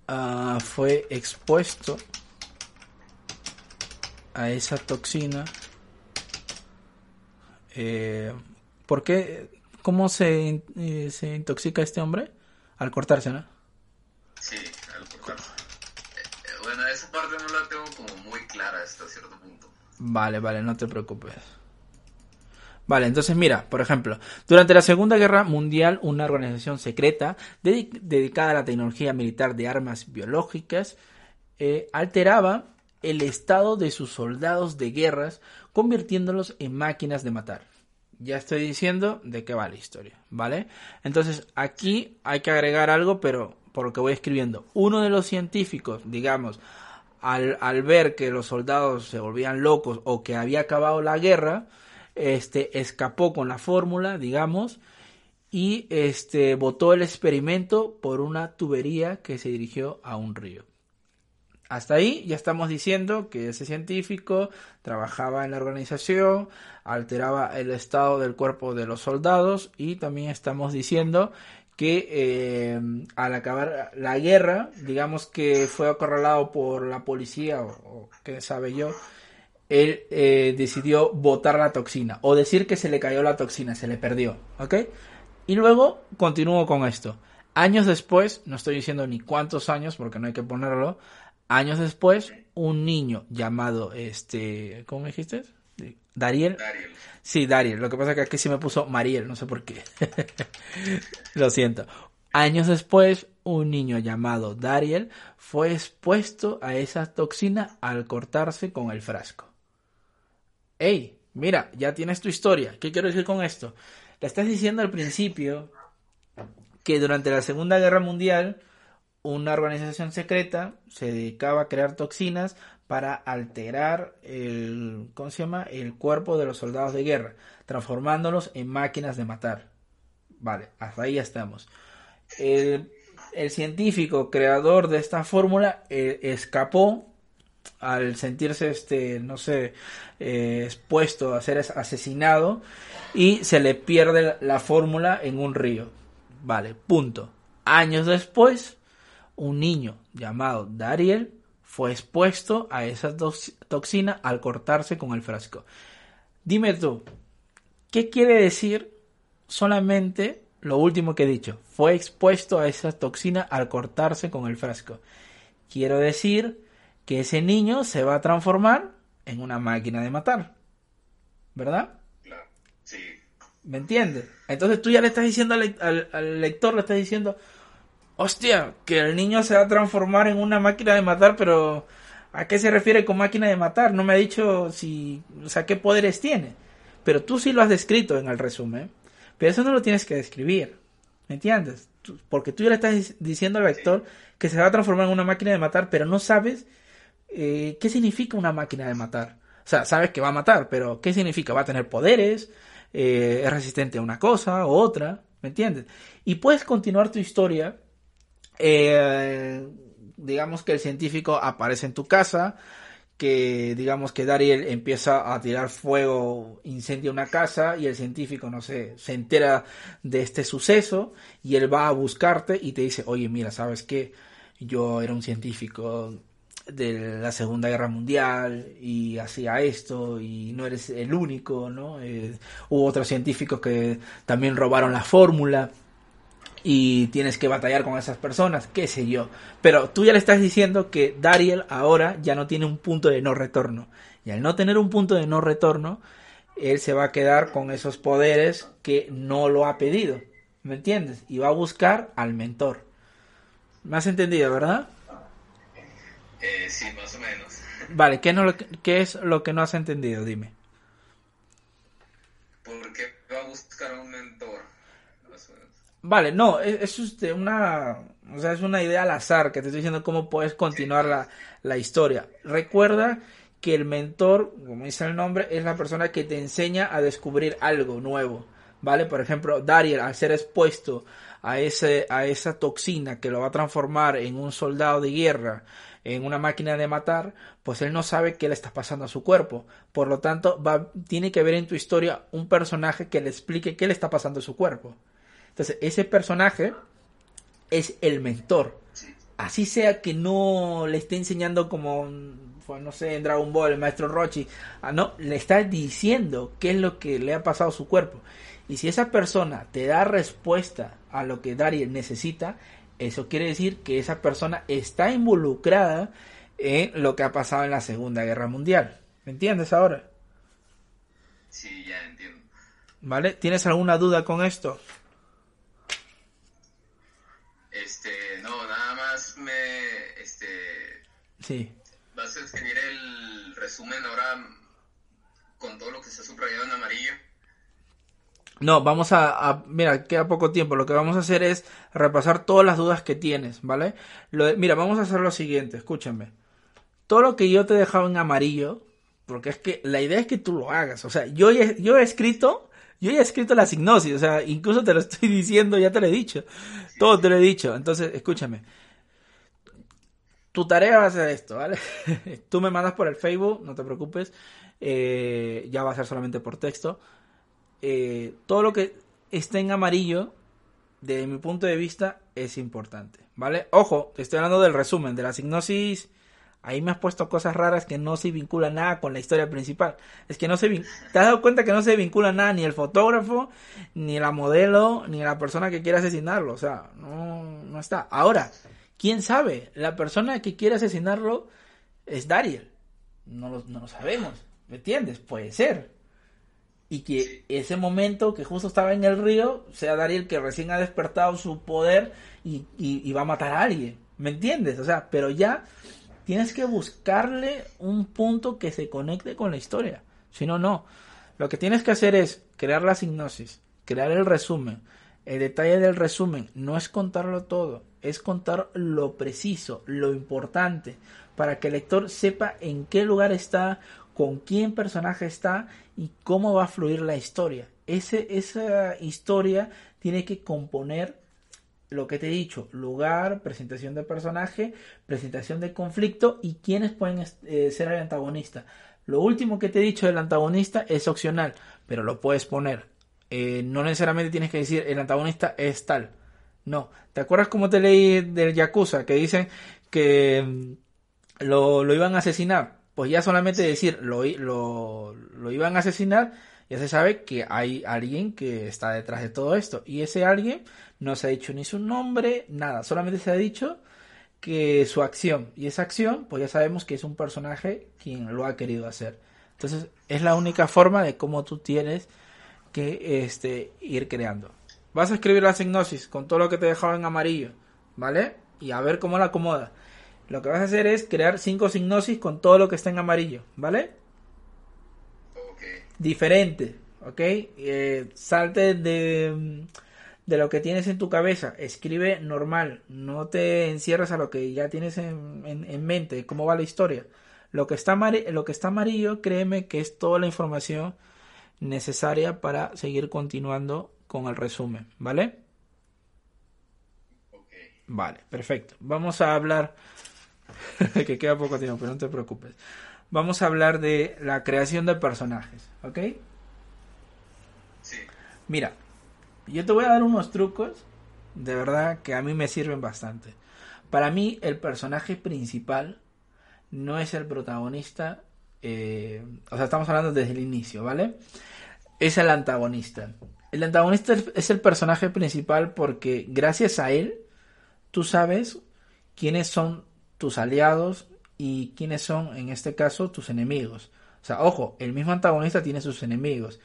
uh, fue expuesto a esa toxina. Eh, ¿Por qué? ¿Cómo se, eh, se intoxica este hombre? Al cortarse, ¿no? Sí, al cortarse. Eh, bueno, esa parte no la tengo como muy clara hasta cierto punto. Vale, vale, no te preocupes. Vale, entonces mira, por ejemplo, durante la Segunda Guerra Mundial, una organización secreta dedicada a la tecnología militar de armas biológicas eh, alteraba el estado de sus soldados de guerras, convirtiéndolos en máquinas de matar. Ya estoy diciendo de qué va la historia, ¿vale? Entonces aquí hay que agregar algo, pero por lo que voy escribiendo. Uno de los científicos, digamos, al, al ver que los soldados se volvían locos o que había acabado la guerra, este, escapó con la fórmula, digamos, y este, botó el experimento por una tubería que se dirigió a un río. Hasta ahí ya estamos diciendo que ese científico trabajaba en la organización, alteraba el estado del cuerpo de los soldados y también estamos diciendo que eh, al acabar la guerra, digamos que fue acorralado por la policía o, o qué sabe yo, él eh, decidió botar la toxina o decir que se le cayó la toxina, se le perdió, ¿ok? Y luego continúo con esto. Años después, no estoy diciendo ni cuántos años porque no hay que ponerlo, años después, un niño llamado, este, ¿cómo me dijiste? Dariel. Dariel. Sí, Dariel. Lo que pasa es que aquí sí me puso Mariel, no sé por qué. Lo siento. Años después, un niño llamado Dariel fue expuesto a esa toxina al cortarse con el frasco hey, mira, ya tienes tu historia. ¿Qué quiero decir con esto? Le estás diciendo al principio que durante la Segunda Guerra Mundial una organización secreta se dedicaba a crear toxinas para alterar el, ¿cómo se llama? el cuerpo de los soldados de guerra, transformándolos en máquinas de matar. Vale, hasta ahí ya estamos. El, científico creador de esta fórmula eh, escapó al sentirse, este, no sé, eh, expuesto a ser asesinado y se le pierde la fórmula en un río. Vale, punto. Años después, un niño llamado Dariel fue expuesto a esa toxina al cortarse con el frasco. Dime tú, ¿qué quiere decir solamente lo último que he dicho? Fue expuesto a esa toxina al cortarse con el frasco. Quiero decir que ese niño se va a transformar en una máquina de matar. ¿Verdad? Claro, sí. ¿Me entiendes? Entonces tú ya le estás diciendo al, al, lector, le estás diciendo, hostia, que el niño se va a transformar en una máquina de matar, pero ¿a qué se refiere con máquina de matar? No me ha dicho si, o sea, qué poderes tiene. Pero tú sí lo has descrito en el resumen. Pero eso no lo tienes que describir. ¿Me entiendes? Porque tú ya le estás diciendo al lector que se va a transformar en una máquina de matar, pero no sabes eh, qué significa una máquina de matar. O sea, sabes que va a matar, pero ¿qué significa? Va a tener poderes, eh, es resistente a una cosa o otra, ¿me entiendes? Y puedes continuar tu historia. Eh, digamos que el científico aparece en tu casa, que digamos que Dariel empieza a tirar fuego, incendia una casa y el científico, no sé, se entera de este suceso y él va a buscarte y te dice, oye, mira, ¿sabes qué? Yo era un científico de la Segunda Guerra Mundial y hacía esto y no eres el único, ¿no? Eh, hubo otros científicos que también robaron la fórmula y tienes que batallar con esas personas, qué sé yo. Pero tú ya le estás diciendo que Dariel ahora ya no tiene un punto de no retorno. Y al no tener un punto de no retorno, él se va a quedar con esos poderes que no lo ha pedido. ¿Me entiendes? Y va a buscar al mentor. ¿Me has entendido, verdad? Eh, sí, más o menos. Vale, ¿qué, no, ¿qué es lo que no has entendido? Dime. ¿Por qué va a buscar un mentor? Vale, no, es, es una, o sea, es una idea al azar que te estoy diciendo cómo puedes continuar la, la historia. Recuerda que el mentor, como dice el nombre, es la persona que te enseña a descubrir algo nuevo, ¿vale? Por ejemplo, Dariel, al ser expuesto a, ese, a esa toxina que lo va a transformar en un soldado de guerra, en una máquina de matar, pues él no sabe qué le está pasando a su cuerpo. Por lo tanto, va, tiene que ver en tu historia un personaje que le explique qué le está pasando a su cuerpo. Entonces, ese personaje es el mentor. Así sea que no le esté enseñando como, pues, no sé, en Dragon Ball, el maestro Rochi. Ah, no, le está diciendo qué es lo que le ha pasado a su cuerpo. Y si esa persona te da respuesta a lo que Dariel necesita, eso quiere decir que esa persona está involucrada en lo que ha pasado en la Segunda Guerra Mundial. ¿Me entiendes ahora? Sí, ya entiendo. ¿Vale? ¿Tienes alguna duda con esto? Este, no, nada más me, este... Sí. ¿Vas a escribir el resumen ahora con todo lo que está subrayado en amarillo? No, vamos a, mira, queda poco tiempo. Lo que vamos a hacer es repasar todas las dudas que tienes, ¿vale? Lo mira, vamos a hacer lo siguiente, escúchame. Todo lo que yo te he dejado en amarillo, porque es que la idea es que tú lo hagas. O sea, yo, yo he escrito yo ya he escrito la signosis, o sea, incluso te lo estoy diciendo, ya te lo he dicho. Todo te lo he dicho. Entonces, escúchame. Tu tarea va a ser esto, ¿vale? Tú me mandas por el Facebook, no te preocupes. Eh, ya va a ser solamente por texto. Eh, todo lo que esté en amarillo, desde mi punto de vista, es importante, ¿vale? Ojo, te estoy hablando del resumen, de la signosis Ahí me has puesto cosas raras que no se vinculan nada con la historia principal. Es que no se... ¿Te has dado cuenta que no se vincula nada ni el fotógrafo, ni la modelo, ni la persona que quiere asesinarlo? O sea, no, no está. Ahora, ¿quién sabe? La persona que quiere asesinarlo es Dariel. No lo, no lo sabemos. ¿Me entiendes? Puede ser. Y que ese momento que justo estaba en el río sea Dariel que recién ha despertado su poder y, y va a matar a alguien. ¿Me entiendes? O sea, pero ya Tienes que buscarle un punto que se conecte con la historia. Si no, no. Lo que tienes que hacer es crear la sinopsis, crear el resumen. El detalle del resumen no es contarlo todo, es contar lo preciso, lo importante, para que el lector sepa en qué lugar está, con quién personaje está y cómo va a fluir la historia. Ese, esa historia tiene que componer lo que te he dicho, lugar, presentación de personaje, presentación de conflicto y quiénes pueden eh, ser el antagonista. Lo último que te he dicho del antagonista es opcional, pero lo puedes poner. Eh, no necesariamente tienes que decir el antagonista es tal. No. ¿Te acuerdas cómo te leí del Yakuza? Que dicen que mm, lo, iban a asesinar. Pues ya solamente decir lo, lo, lo iban a asesinar, ya se sabe que hay alguien que está detrás de todo esto. Y ese alguien no se ha dicho ni su nombre, nada, solamente se ha dicho que su acción, y esa acción, pues ya sabemos que es un personaje quien lo ha querido hacer. Entonces, es la única forma de cómo tú tienes que este, ir creando. Vas a escribir la signosis con todo lo que te he dejado en amarillo. ¿vale? Y a ver cómo la acomoda. Lo que vas a hacer es crear cinco signosis con todo lo que está en amarillo, ¿vale? Diferente, ¿ok? Eh, salte de, de lo que tienes en tu cabeza, escribe normal, no te encierres a lo que ya tienes en, en, mente, cómo va la historia. Lo que, está lo que está amarillo, créeme que es toda la información necesaria para seguir continuando con el resumen, ¿vale? Vale, perfecto. Vamos a hablar, que queda poco tiempo, pero no te preocupes. Vamos a hablar de la creación de personajes, ¿ok? Sí. Mira, yo te voy a dar unos trucos, de verdad, que a mí me sirven bastante. Para mí, el personaje principal no es el protagonista, eh, o sea, estamos hablando desde el inicio, ¿vale? Es el antagonista. El antagonista es el personaje principal porque gracias a él tú sabes quiénes son tus aliados y quiénes son, en este caso, tus enemigos. O sea, ojo, el mismo antagonista tiene sus enemigos.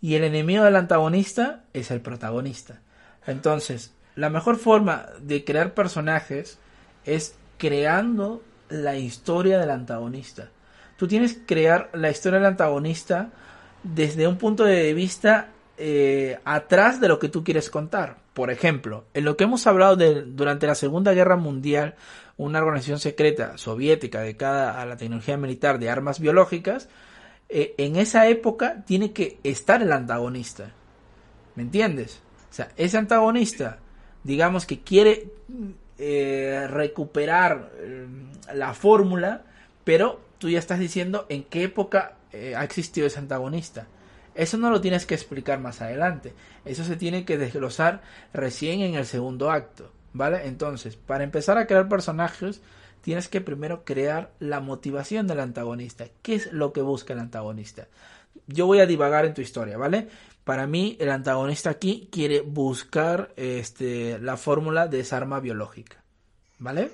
Y el enemigo del antagonista es el protagonista. Entonces, la mejor forma de crear personajes es creando la historia del antagonista. Tú tienes que crear la historia del antagonista desde un punto de vista eh, atrás de lo que tú quieres contar. Por ejemplo, en lo que hemos hablado de, durante la Segunda Guerra Mundial, una organización secreta soviética dedicada a la tecnología militar de armas biológicas, eh, en esa época tiene que estar el antagonista. ¿Me entiendes? O sea, ese antagonista, digamos que quiere eh, recuperar eh, la fórmula, pero tú ya estás diciendo en qué época ha existido ese antagonista. Eso no lo tienes que explicar más adelante. Eso se tiene que desglosar recién en el segundo acto. ¿Vale? Entonces, para empezar a crear personajes, tienes que primero crear la motivación del antagonista. ¿Qué es lo que busca el antagonista? Yo voy a divagar en tu historia, ¿vale? Para mí, el antagonista aquí quiere buscar este, la fórmula de esa arma biológica, ¿vale?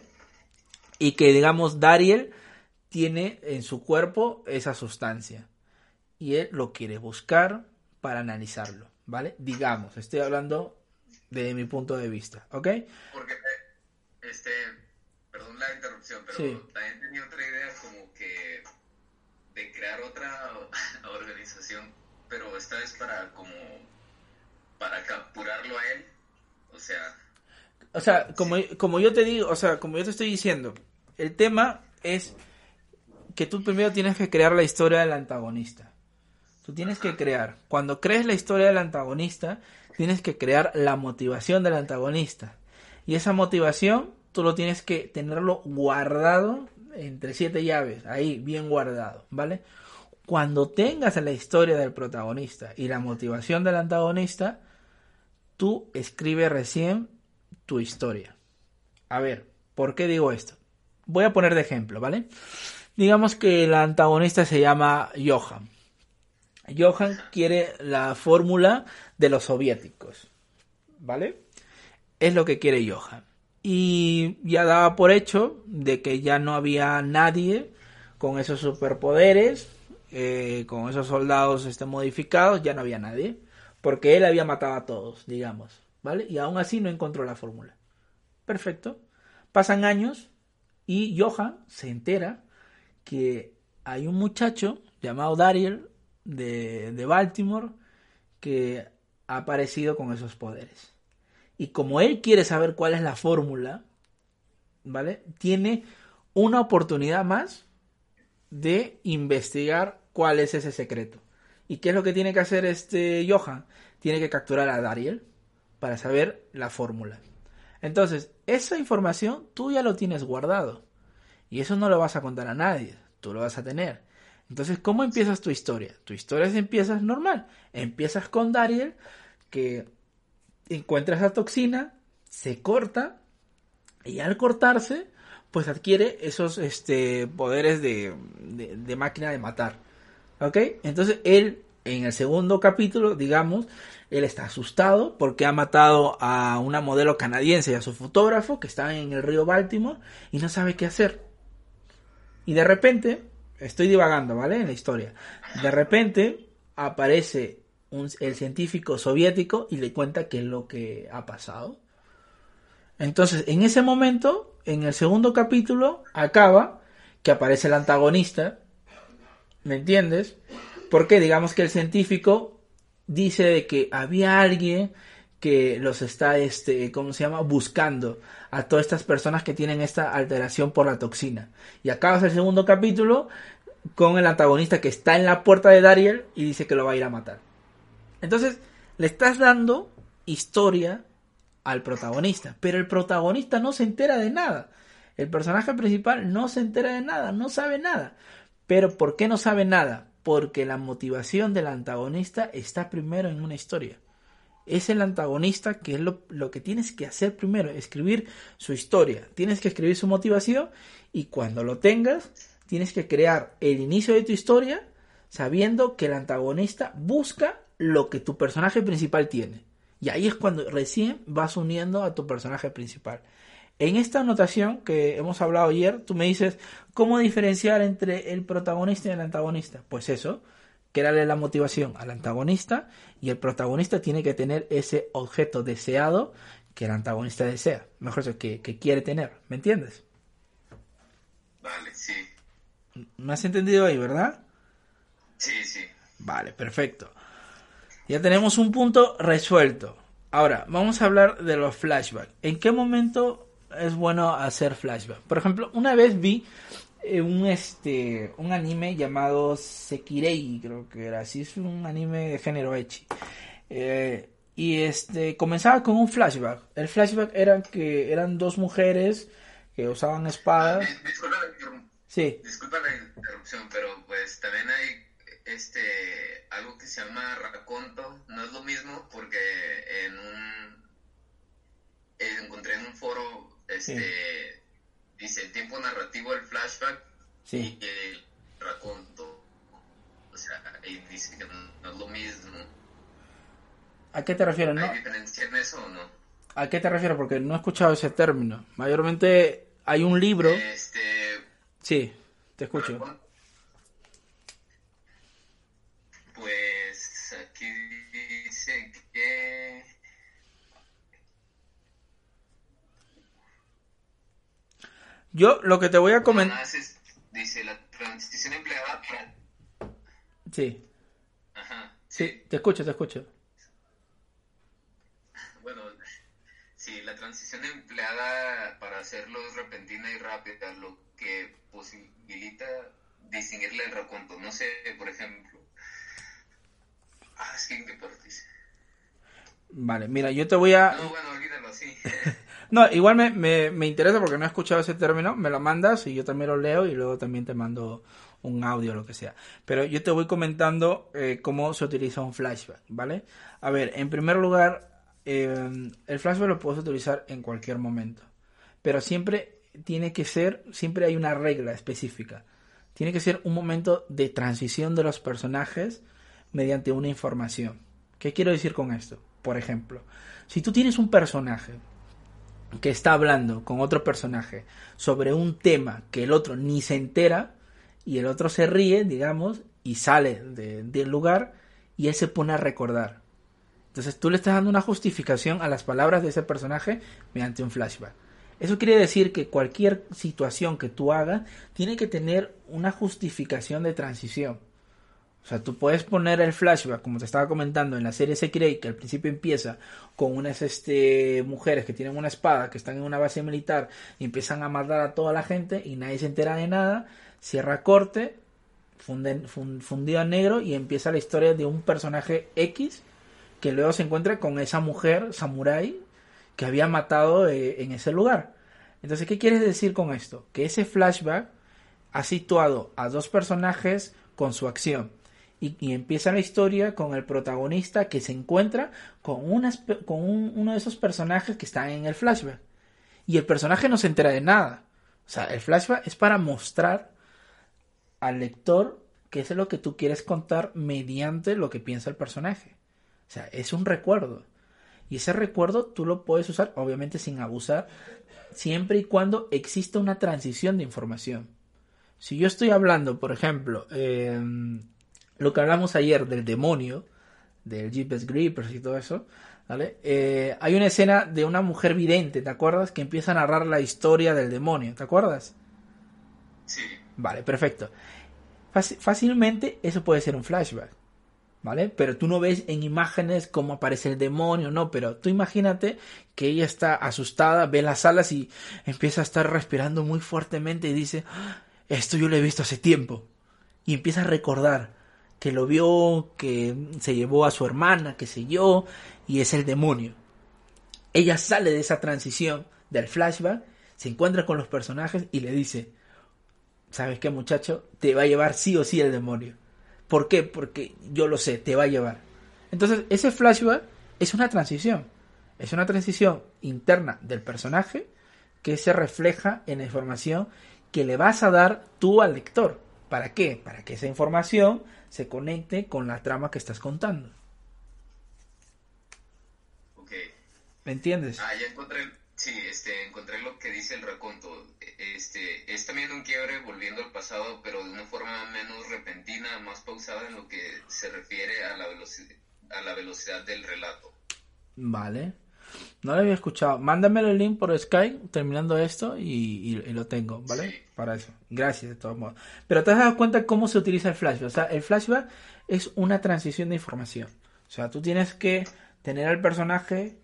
Y que, digamos, Dariel tiene en su cuerpo esa sustancia. Y él lo quiere buscar para analizarlo, ¿vale? Digamos, estoy hablando de mi punto de vista, ¿ok? Porque, este, perdón la interrupción, pero también tenía otra idea como que de crear otra organización, pero esta vez para como, para capturarlo a él, o sea... O sea, como, como yo te digo, o sea, como yo te estoy diciendo, el tema es que tú primero tienes que crear la historia del antagonista. Tú tienes que crear, cuando crees la historia del antagonista, tienes que crear la motivación del antagonista. Y esa motivación tú lo tienes que tenerlo guardado entre siete llaves, ahí bien guardado, ¿vale? Cuando tengas la historia del protagonista y la motivación del antagonista, tú escribes recién tu historia. A ver, ¿por qué digo esto? Voy a poner de ejemplo, ¿vale? Digamos que el antagonista se llama Johan. Johan quiere la fórmula de los soviéticos. ¿Vale? Es lo que quiere Johan. Y ya daba por hecho de que ya no había nadie con esos superpoderes, eh, con esos soldados este, modificados, ya no había nadie. Porque él había matado a todos, digamos. ¿Vale? Y aún así no encontró la fórmula. Perfecto. Pasan años y Johan se entera que hay un muchacho llamado Dariel de, Baltimore que ha aparecido con esos poderes. Y como él quiere saber cuál es la fórmula, ¿vale? Tiene una oportunidad más de investigar cuál es ese secreto. ¿Y qué es lo que tiene que hacer este Johan? Tiene que capturar a Dariel para saber la fórmula. Entonces, esa información tú ya lo tienes guardado. Y eso no lo vas a contar a nadie. Tú lo vas a tener. Entonces, ¿cómo empiezas tu historia? Tu historia empiezas normal. Empiezas con Dariel, que encuentra esa toxina, se corta, y al cortarse, pues adquiere esos este, poderes de, de, máquina de matar. ¿Ok? Entonces, él, en el segundo capítulo, digamos, él está asustado porque ha matado a una modelo canadiense y a su fotógrafo que está en el río Baltimore y no sabe qué hacer. Y de repente estoy divagando, ¿vale? En la historia. De repente aparece el científico soviético y le cuenta qué es lo que ha pasado. Entonces, en ese momento, en el segundo capítulo, acaba que aparece el antagonista, ¿me entiendes? Porque digamos que el científico dice de que había alguien que los está, este, ¿cómo se llama? Buscando a todas estas personas que tienen esta alteración por la toxina. Y acabas el segundo capítulo con el antagonista que está en la puerta de Dariel y dice que lo va a ir a matar. Entonces, le estás dando historia al protagonista, pero el protagonista no se entera de nada. El personaje principal no se entera de nada, no sabe nada. Pero ¿por qué no sabe nada? Porque la motivación del antagonista está primero en una historia. Es el antagonista que es lo, que tienes que hacer primero, escribir su historia. Tienes que escribir su motivación y cuando lo tengas, tienes que crear el inicio de tu historia sabiendo que el antagonista busca lo que tu personaje principal tiene. Y ahí es cuando recién vas uniendo a tu personaje principal. En esta anotación que hemos hablado ayer, tú me dices, ¿cómo diferenciar entre el protagonista y el antagonista? Pues eso, crearle la motivación al antagonista y el protagonista tiene que tener ese objeto deseado que el antagonista desea, mejor dicho, que, que quiere tener, ¿me entiendes? Vale, sí. ¿Me has entendido ahí, verdad? Sí, sí. Vale, perfecto. Ya tenemos un punto resuelto. Ahora, vamos a hablar de los flashbacks. ¿En qué momento es bueno hacer flashback? Por ejemplo, una vez vi un este un anime llamado Sekirei, creo que era así, es un anime de género echi. Eh, y este comenzaba con un flashback. El flashback era que eran dos mujeres que usaban espadas. Ah, disculpa, la, sí. disculpa la interrupción, pero pues también hay este algo que se llama raconto. No es lo mismo porque en un encontré en un foro este sí dice el tiempo narrativo del flashback sí. y el raconto. O sea, ahí dice que no, es lo mismo. ¿A qué te refieres, no? ¿Hay diferencia en eso o no? ¿A qué te refieres? Porque no he escuchado ese término. Mayormente hay un libro. Este. Sí, te escucho. Yo lo que te voy a comentar... Dice la transición empleada para... Sí. Ajá. Sí, te escucho, te escucho. Bueno, sí, la transición empleada para hacerlo es repentina y rápida, lo que posibilita distinguirle el reconto. No sé, por ejemplo... Ah, es que en qué parte. Vale, mira, yo te voy a... No, bueno, olvídalo así. No, igual me, me, me, interesa porque no he escuchado ese término, me lo mandas y yo también lo leo y luego también te mando un audio o lo que sea. Pero yo te voy comentando eh, cómo se utiliza un flashback, ¿vale? A ver, en primer lugar, eh, el flashback lo puedes utilizar en cualquier momento, pero siempre tiene que ser, siempre hay una regla específica. Tiene que ser un momento de transición de los personajes mediante una información. ¿Qué quiero decir con esto? Por ejemplo, si tú tienes un personaje que está hablando con otro personaje sobre un tema que el otro ni se entera y el otro se ríe, digamos, y sale de, del lugar y él se pone a recordar. Entonces tú le estás dando una justificación a las palabras de ese personaje mediante un flashback. Eso quiere decir que cualquier situación que tú hagas tiene que tener una justificación de transición. O sea, tú puedes poner el flashback, como te estaba comentando, en la serie Sekirei, que al principio empieza con unas este, mujeres que tienen una espada, que están en una base militar y empiezan a matar a toda la gente y nadie se entera de nada, cierra corte, funden, fund, fundido a negro y empieza la historia de un personaje X que luego se encuentra con esa mujer samurai que había matado eh, en ese lugar. Entonces, ¿qué quieres decir con esto? Que ese flashback ha situado a dos personajes con su acción y, empieza la historia con el protagonista que se encuentra con, con un, uno de esos personajes que están en el flashback. Y el personaje no se entera de nada. O sea, el flashback es para mostrar al lector qué es lo que tú quieres contar mediante lo que piensa el personaje. O sea, es un recuerdo. Y ese recuerdo tú lo puedes usar, obviamente sin abusar, siempre y cuando exista una transición de información. Si yo estoy hablando, por ejemplo, eh, lo que hablamos ayer del demonio, del Jeepers Grippers y todo eso, ¿Vale? Eh, hay una escena de una mujer vidente, ¿te acuerdas? Que empieza a narrar la historia del demonio, ¿te acuerdas? Sí. Vale, perfecto. fácilmente eso puede ser un flashback. ¿Vale? Pero tú no ves en imágenes cómo aparece el demonio, no, pero tú imagínate que ella está asustada, ve las alas y empieza a estar respirando muy fuertemente y dice, ah, esto yo lo he visto hace tiempo. Y empieza a recordar que lo vio, que se llevó a su hermana, que sé yo, y es el demonio. Ella sale de esa transición del flashback, se encuentra con los personajes y le dice, ¿sabes qué muchacho? Te va a llevar sí o sí el demonio. ¿Por qué? Porque yo lo sé, te va a llevar. Entonces, ese flashback es una transición. Es una transición interna del personaje que se refleja en la información que le vas a dar tú al lector. ¿Para qué? Para que esa información se conecte con la trama que estás contando. Ok. ¿Me entiendes? Ah, ya encontré, sí, este, encontré lo que dice el reconto. Este, es también un quiebre volviendo al pasado, pero de una forma menos repentina, más pausada en lo que se refiere a la velocidad, a la velocidad del relato. Vale. No lo había escuchado. Mándamelo el link por Skype terminando esto y, lo tengo, ¿vale? Para eso. Gracias, de todos modos. Pero te has dado cuenta cómo se utiliza el flashback. O sea, el flashback es una transición de información. O sea, tú tienes que tener al personaje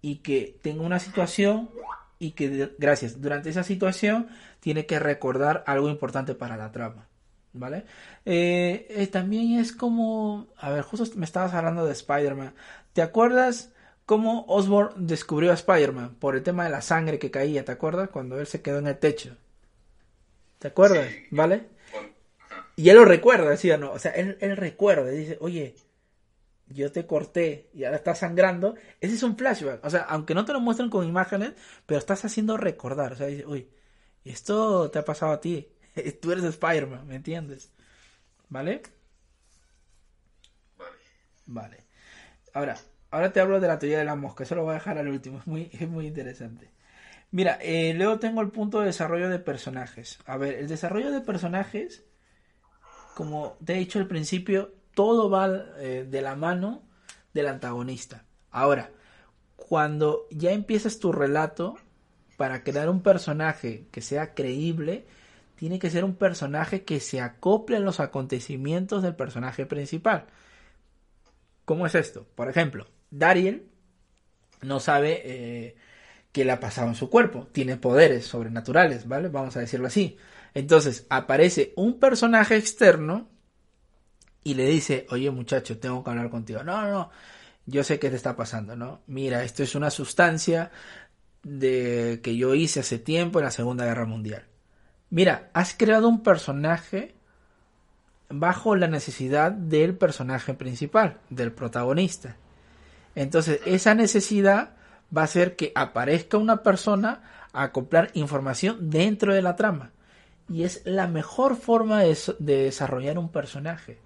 y que tenga una situación y que, gracias, durante esa situación tiene que recordar algo importante para la trama. ¿Vale? Eh, eh, también es como, a ver, justo me estabas hablando de Spider-Man. ¿Te acuerdas cómo Osborn descubrió a Spider-Man por el tema de la sangre que caía, ¿te acuerdas? Cuando él se quedó en el techo. ¿Te acuerdas? ¿Vale? Y él lo recuerda, ¿sí o no? O sea, él, él recuerda, dice, oye, yo te corté y ahora estás sangrando. Ese es un flashback. O sea, aunque no te lo muestren con imágenes, pero estás haciendo recordar. O sea, dice, uy, esto te ha pasado a ti. Tú eres Spider-Man, ¿me entiendes? ¿Vale? Vale. Vale. Ahora, Ahora te hablo de la teoría de la mosca, eso lo voy a dejar al último, es muy, es muy interesante. Mira, eh, luego tengo el punto de desarrollo de personajes. A ver, el desarrollo de personajes, como te he dicho al principio, todo va eh, de la mano del antagonista. Ahora, cuando ya empiezas tu relato, para crear un personaje que sea creíble, tiene que ser un personaje que se acople a los acontecimientos del personaje principal. ¿Cómo es esto? Por ejemplo, Dariel no sabe eh, qué le ha pasado en su cuerpo. Tiene poderes sobrenaturales, ¿vale? Vamos a decirlo así. Entonces aparece un personaje externo y le dice, oye muchacho, tengo que hablar contigo. No, no, no, yo sé qué te está pasando, ¿no? Mira, esto es una sustancia de que yo hice hace tiempo en la Segunda Guerra Mundial. Mira, has creado un personaje bajo la necesidad del personaje principal, del protagonista. Entonces, esa necesidad va a hacer que aparezca una persona a acoplar información dentro de la trama. Y es la mejor forma de, desarrollar un personaje.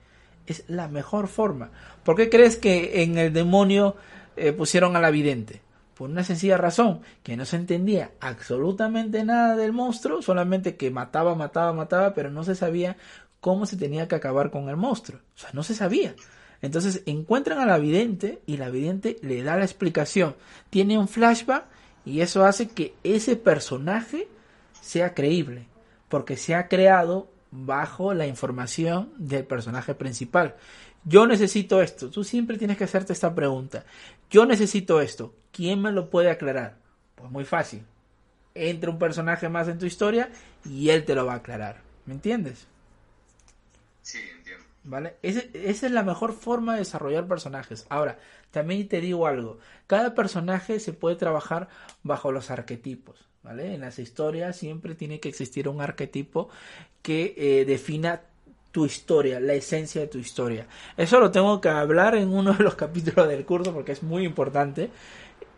Es la mejor forma. ¿Por qué crees que en el demonio eh, pusieron a la vidente? Por una sencilla razón, que no se entendía absolutamente nada del monstruo, solamente que mataba, mataba, mataba, pero no se sabía cómo se tenía que acabar con el monstruo. O sea, no se sabía. Entonces encuentran a la vidente y la vidente le da la explicación. Tiene un flashback y eso hace que ese personaje sea creíble, porque se ha creado bajo la información del personaje principal. Yo necesito esto. Tú siempre tienes que hacerte esta pregunta. Yo necesito esto. ¿Quién me lo puede aclarar? Pues muy fácil. Entra un personaje más en tu historia y él te lo va a aclarar. ¿Me entiendes? Sí, ¿Vale? esa es la mejor forma de desarrollar personajes. Ahora, también te digo algo. Cada personaje se puede trabajar bajo los arquetipos. ¿Vale? En las historias siempre tiene que existir un arquetipo que eh, defina tu historia, la esencia de tu historia. Eso lo tengo que hablar en uno de los capítulos del curso porque es muy importante.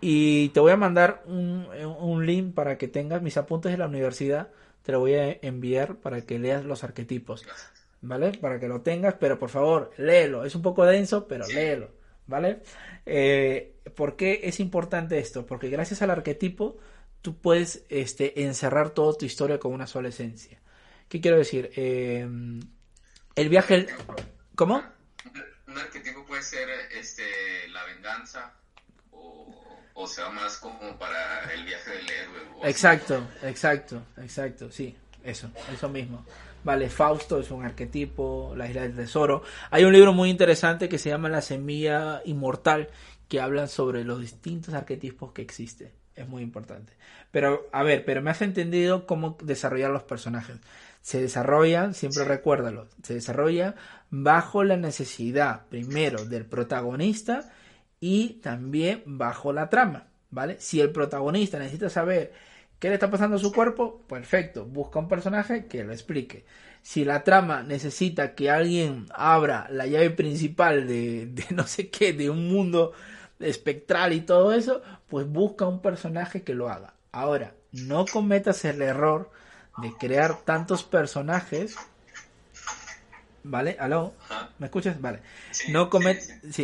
Y te voy a mandar un, un link para que tengas mis apuntes de la universidad. Te lo voy a enviar para que leas los arquetipos. ¿Vale? Para que lo tengas, pero por favor, léelo. Es un poco denso, pero léelo, ¿vale? Eh, ¿Por qué es importante esto? Porque gracias al arquetipo tú puedes este, encerrar toda tu historia con una sola esencia. ¿Qué quiero decir? Eh, el viaje... ¿Cómo? Un arquetipo puede ser este, la venganza. o, sea más como para el viaje del héroe. Exacto, exacto, exacto, sí, eso, eso mismo. Vale, Fausto es un arquetipo, la isla del tesoro. Hay un libro muy interesante que se llama La semilla inmortal, que habla sobre los distintos arquetipos que existen. Es muy importante. Pero, a ver, pero me has entendido cómo desarrollar los personajes. Se desarrollan, siempre recuérdalo, se desarrolla bajo la necesidad, primero, del protagonista y también bajo la trama, ¿vale? Si el protagonista necesita saber ¿Qué le está pasando a su cuerpo? Perfecto, busca un personaje que lo explique. Si la trama necesita que alguien abra la llave principal de, no sé qué, de un mundo espectral y todo eso, pues busca un personaje que lo haga. Ahora, no cometas el error de crear tantos personajes. ¿Vale? ¿Aló? ¿Me escuchas? Vale. no,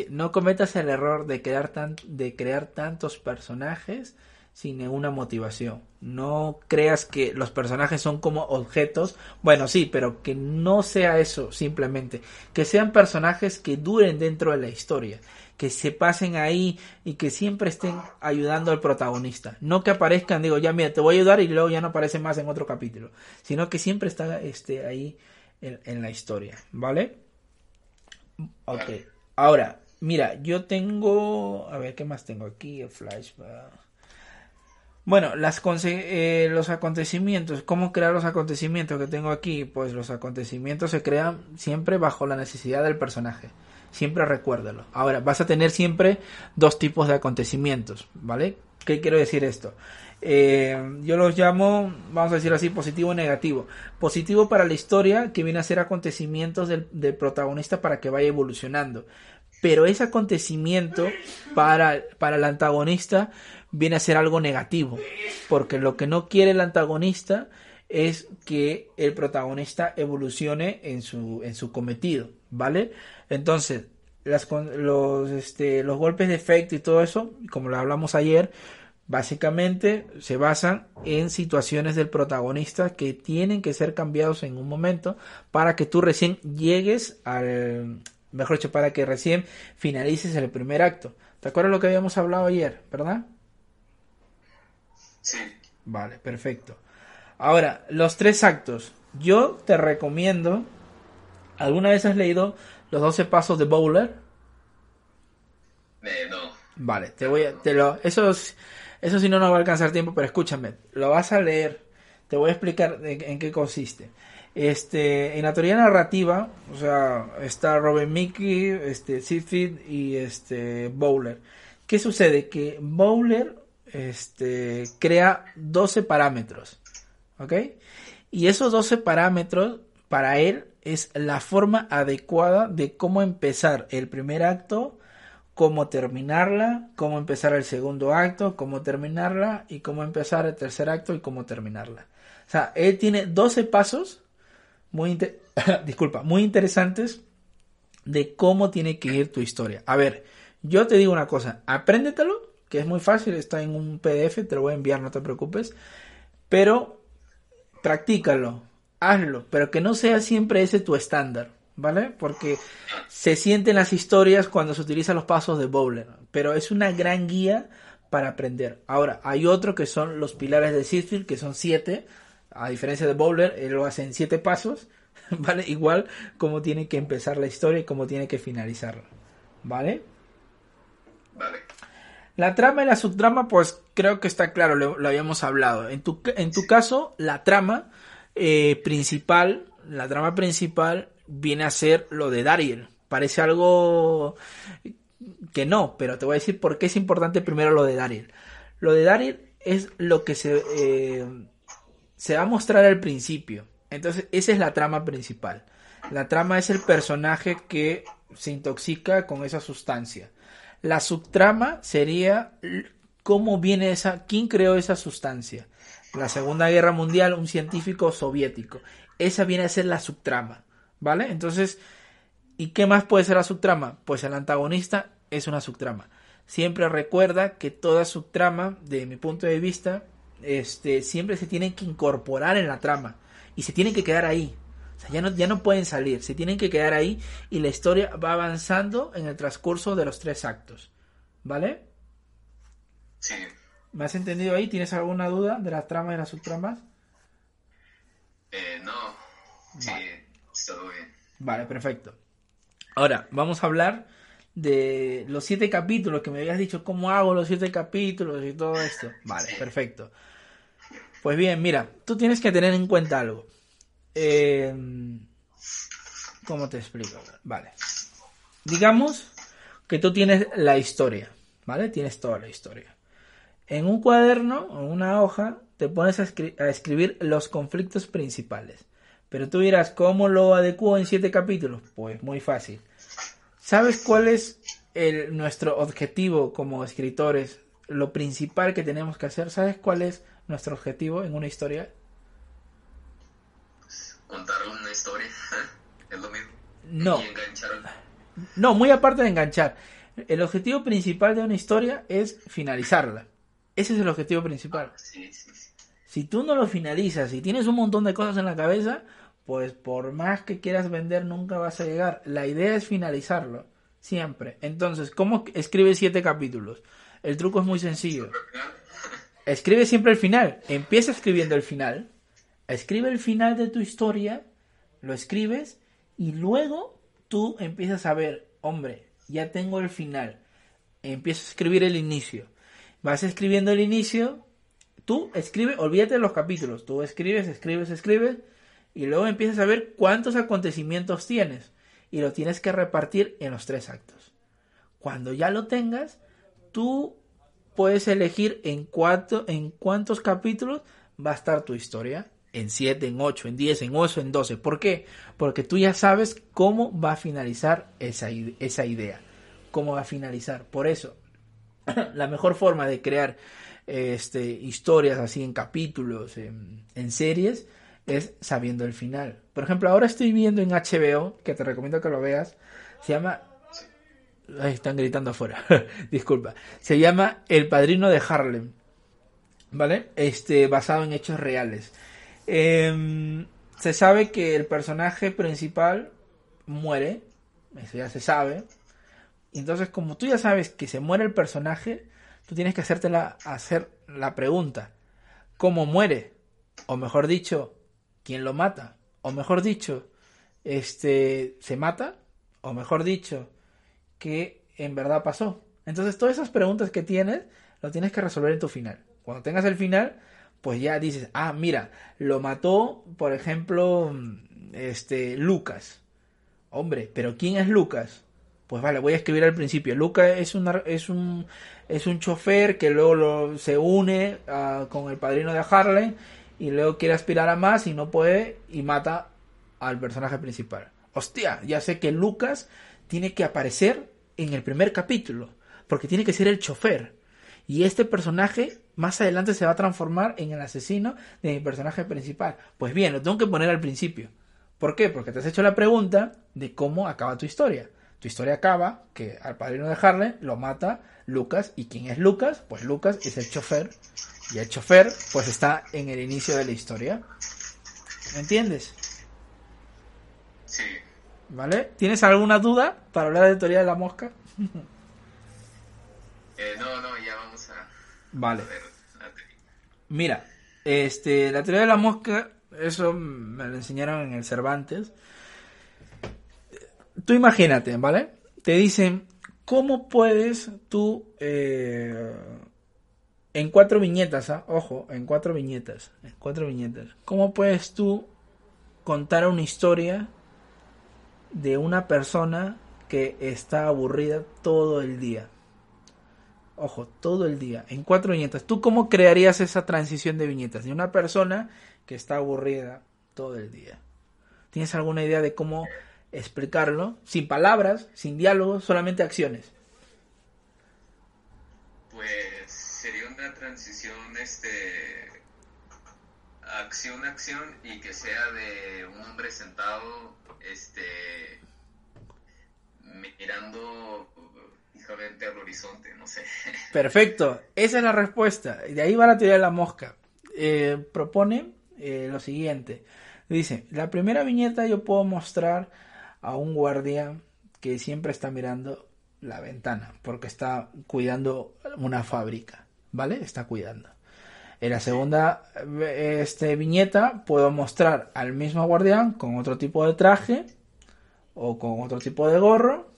no cometas el error de crear, tan, de crear tantos personajes sin ninguna motivación. No creas que los personajes son como objetos. Bueno, sí, pero que no sea eso simplemente. Que sean personajes que duren dentro de la historia. Que se pasen ahí y que siempre estén ayudando al protagonista. No que aparezcan, digo, ya mira, te voy a ayudar y luego ya no aparece más en otro capítulo. Sino que siempre está este, ahí en, en la historia. ¿Vale? Ok. Ahora, mira, yo tengo... A ver, ¿qué más tengo aquí? El flashback. Bueno, las eh, los acontecimientos, ¿cómo crear los acontecimientos que tengo aquí? Pues los acontecimientos se crean siempre bajo la necesidad del personaje. Siempre recuérdalo. Ahora, vas a tener siempre dos tipos de acontecimientos, ¿vale? ¿Qué quiero decir esto? Eh, yo los llamo, vamos a decir así, positivo y negativo. Positivo para la historia, que viene a ser acontecimientos del, del protagonista para que vaya evolucionando. Pero ese acontecimiento para, para el antagonista viene a ser algo negativo, porque lo que no quiere el antagonista es que el protagonista evolucione en su, en su cometido, ¿vale? Entonces, las, los, este, los golpes de efecto y todo eso, como lo hablamos ayer, básicamente se basan en situaciones del protagonista que tienen que ser cambiados en un momento para que tú recién llegues al, mejor dicho, para que recién finalices el primer acto. ¿Te acuerdas lo que habíamos hablado ayer, verdad? Sí. Vale, perfecto. Ahora, los tres actos. Yo te recomiendo. ¿Alguna vez has leído los 12 pasos de Bowler? Eh, no. Vale, te voy a. Te lo, eso, eso sí no nos va a alcanzar tiempo, pero escúchame. Lo vas a leer. Te voy a explicar en qué consiste. Este, en la teoría narrativa, o sea, está Robin Mickey, este, Seafeed y este, Bowler. ¿Qué sucede? Que Bowler este, crea 12 parámetros. ¿Ok? Y esos 12 parámetros para él es la forma adecuada de cómo empezar el primer acto, cómo terminarla, cómo empezar el segundo acto, cómo terminarla y cómo empezar el tercer acto y cómo terminarla. O sea, él tiene 12 pasos muy, disculpa, muy interesantes de cómo tiene que ir tu historia. A ver, yo te digo una cosa, apréndetelo que es muy fácil, está en un PDF, te lo voy a enviar, no te preocupes. Pero practícalo, hazlo, pero que no sea siempre ese tu estándar, ¿vale? Porque se sienten las historias cuando se utilizan los pasos de Bowler, pero es una gran guía para aprender. Ahora, hay otro que son los pilares de Seedfield, que son siete, a diferencia de Bowler, él lo hace en siete pasos, ¿vale? Igual como tiene que empezar la historia y cómo tiene que finalizarla, ¿vale? Vale. La trama y la subtrama, pues creo que está claro, lo, habíamos hablado. En tu, en tu caso, la trama eh, principal, la trama principal viene a ser lo de Dariel. Parece algo que no, pero te voy a decir por qué es importante primero lo de Dariel. Lo de Dariel es lo que se, eh, se va a mostrar al principio. Entonces, esa es la trama principal. La trama es el personaje que se intoxica con esa sustancia. La subtrama sería cómo viene esa, quién creó esa sustancia. La Segunda Guerra Mundial, un científico soviético. Esa viene a ser la subtrama, ¿vale? Entonces, ¿y qué más puede ser la subtrama? Pues el antagonista es una subtrama. Siempre recuerda que toda subtrama, de mi punto de vista, este, siempre se tiene que incorporar en la trama y se tiene que quedar ahí ya no, ya no pueden salir, se tienen que quedar ahí y la historia va avanzando en el transcurso de los tres actos. ¿Vale? Sí. ¿Me has entendido ahí? ¿Tienes alguna duda de las tramas y las subtramas? Eh, no. Sí, todo bien. Vale, perfecto. Ahora, vamos a hablar de los siete capítulos que me habías dicho cómo hago los siete capítulos y todo esto. Vale, perfecto. Pues bien, mira, tú tienes que tener en cuenta algo. Eh, ¿Cómo te explico? Vale. Digamos que tú tienes la historia, ¿vale? Tienes toda la historia. En un cuaderno o una hoja te pones a, escribir los conflictos principales. Pero tú dirás, ¿cómo lo adecuo en siete capítulos? Pues muy fácil. ¿Sabes cuál es nuestro objetivo como escritores? Lo principal que tenemos que hacer. ¿Sabes cuál es nuestro objetivo en una historia? Contar una historia. es lo mismo. No. No, muy aparte de enganchar. El objetivo principal de una historia es finalizarla. Ese es el objetivo principal. Si tú no lo finalizas y tienes un montón de cosas en la cabeza, pues por más que quieras vender nunca vas a llegar. La idea es finalizarlo, siempre. Entonces, ¿cómo escribes siete capítulos? El truco es muy sencillo. Escribe siempre el final. Empieza escribiendo el final. Escribe el final de tu historia, lo escribes y luego tú empiezas a ver, hombre, ya tengo el final. Empieza a escribir el inicio vas escribiendo el inicio, tú escribe, olvídate de los capítulos, tú escribes, escribes, escribes, y luego empiezas a ver cuántos acontecimientos tienes, y lo tienes que repartir en los tres actos. Cuando ya lo tengas, tú puedes elegir en, en cuántos capítulos va a estar tu historia. En 7, en 8, en 10, en 8, en 12. ¿Por qué? Porque tú ya sabes cómo va a finalizar esa, esa idea. Cómo va a finalizar. Por eso, la mejor forma de crear este, historias así en capítulos, en, series, es sabiendo el final. Por ejemplo, ahora estoy viendo en HBO, que te recomiendo que lo veas, se llama... Están gritando afuera, disculpa. Se llama El Padrino de Harlem, ¿vale? Este, basado en hechos reales. Em, se sabe que el personaje principal muere, eso ya se sabe, entonces, como tú ya sabes que se muere el personaje, tú tienes que hacerte la, hacer la pregunta, ¿cómo muere? O mejor dicho, ¿quién lo mata? O mejor dicho, este, ¿se mata? O mejor dicho, ¿qué en verdad pasó? Entonces, todas esas preguntas que tienes, lo tienes que resolver en tu final. Cuando tengas el final, pues ya dices, ah, mira, lo mató, por ejemplo, este, Lucas. Hombre, pero ¿quién es Lucas? Pues vale, voy a escribir al principio. Luca es, es, un, es un chofer que luego se une ah, con el padrino de Harley y luego quiere aspirar a más y no puede y mata al personaje principal. Hostia, ya sé que Lucas tiene que aparecer en el primer capítulo porque tiene que ser el chofer. Y este personaje más adelante se va a transformar en el asesino de mi personaje principal. Pues bien, lo tengo que poner al principio. ¿Por qué? Porque te has hecho la pregunta de cómo acaba tu historia. Tu historia acaba que al padrino de Harley lo mata Lucas. ¿Y quién es Lucas? Pues Lucas es el chofer. Y el chofer pues está en el inicio de la historia. ¿Me entiendes? Sí. ¿Vale? ¿Tienes alguna duda para hablar de teoría de la mosca? eh, no, no, ya. Vale. Mira, este, la teoría de la mosca, eso me lo enseñaron en el Cervantes tú imagínate, ¿vale? Te dicen, ¿cómo puedes tú, eh, en cuatro viñetas, ¿ah? ojo, en cuatro viñetas, en cuatro viñetas, ¿cómo puedes tú contar una historia de una persona que está aburrida todo el día? Ojo, todo el día, en cuatro viñetas. ¿Tú cómo crearías esa transición de viñetas? De una persona que está aburrida todo el día. ¿Tienes alguna idea de cómo explicarlo, sin palabras, sin diálogos, solamente acciones. Pues sería una transición, este, acción, acción y que sea de un hombre sentado, este, mirando al horizonte. Perfecto, esa es la respuesta. De ahí va la teoría de la mosca. Eh, propone eh, lo siguiente. Dice, la primera viñeta yo puedo mostrar a un guardia que siempre está mirando la ventana porque está cuidando una fábrica. ¿vale? Está cuidando. En la segunda este, viñeta puedo mostrar al mismo guardián con otro tipo de traje o con otro tipo de gorro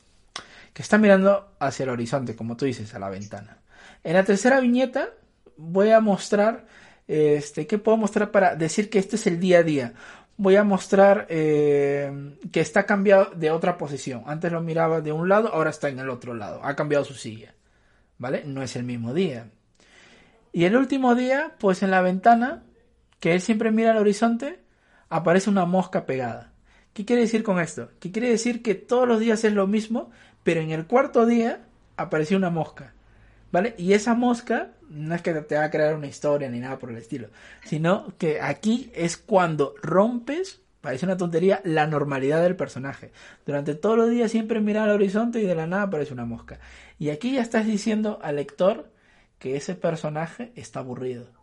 que está mirando hacia el horizonte, como tú dices, a la ventana. En la tercera viñeta voy a mostrar, este, ¿qué puedo mostrar para decir que este es el día a día? Voy a mostrar eh, que está cambiado de otra posición. Antes lo miraba de un lado, ahora está en el otro lado. Ha cambiado su silla. ¿Vale? No es el mismo día. Y el último día, pues en la ventana, que él siempre mira al horizonte, aparece una mosca pegada. ¿Qué quiere decir con esto? Que quiere decir que todos los días es lo mismo, pero en el cuarto día apareció una mosca. ¿Vale? Y esa mosca no es que te va a crear una historia ni nada por el estilo, sino que aquí es cuando rompes, parece una tontería, la normalidad del personaje. Durante todos los días siempre mira al horizonte y de la nada aparece una mosca. Y aquí ya estás diciendo al lector que ese personaje está aburrido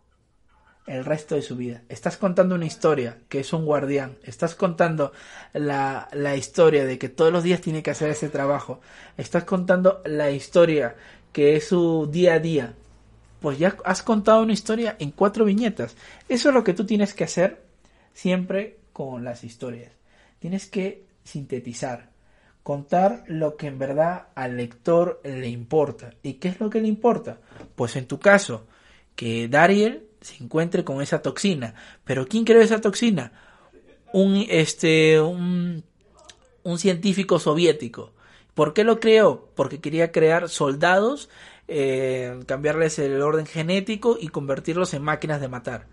el resto de su vida. Estás contando una historia que es un guardián. Estás contando la, la, historia de que todos los días tiene que hacer ese trabajo. Estás contando la historia que es su día a día. Pues ya has contado una historia en cuatro viñetas. Eso es lo que tú tienes que hacer siempre con las historias. Tienes que sintetizar contar lo que en verdad al lector le importa. ¿Y qué es lo que le importa? Pues en tu caso, que Dariel se encuentre con esa toxina. Pero ¿quién creó esa toxina? Un, este, un, un científico soviético. ¿Por qué lo creó? Porque quería crear soldados, eh, cambiarles el orden genético y convertirlos en máquinas de matar.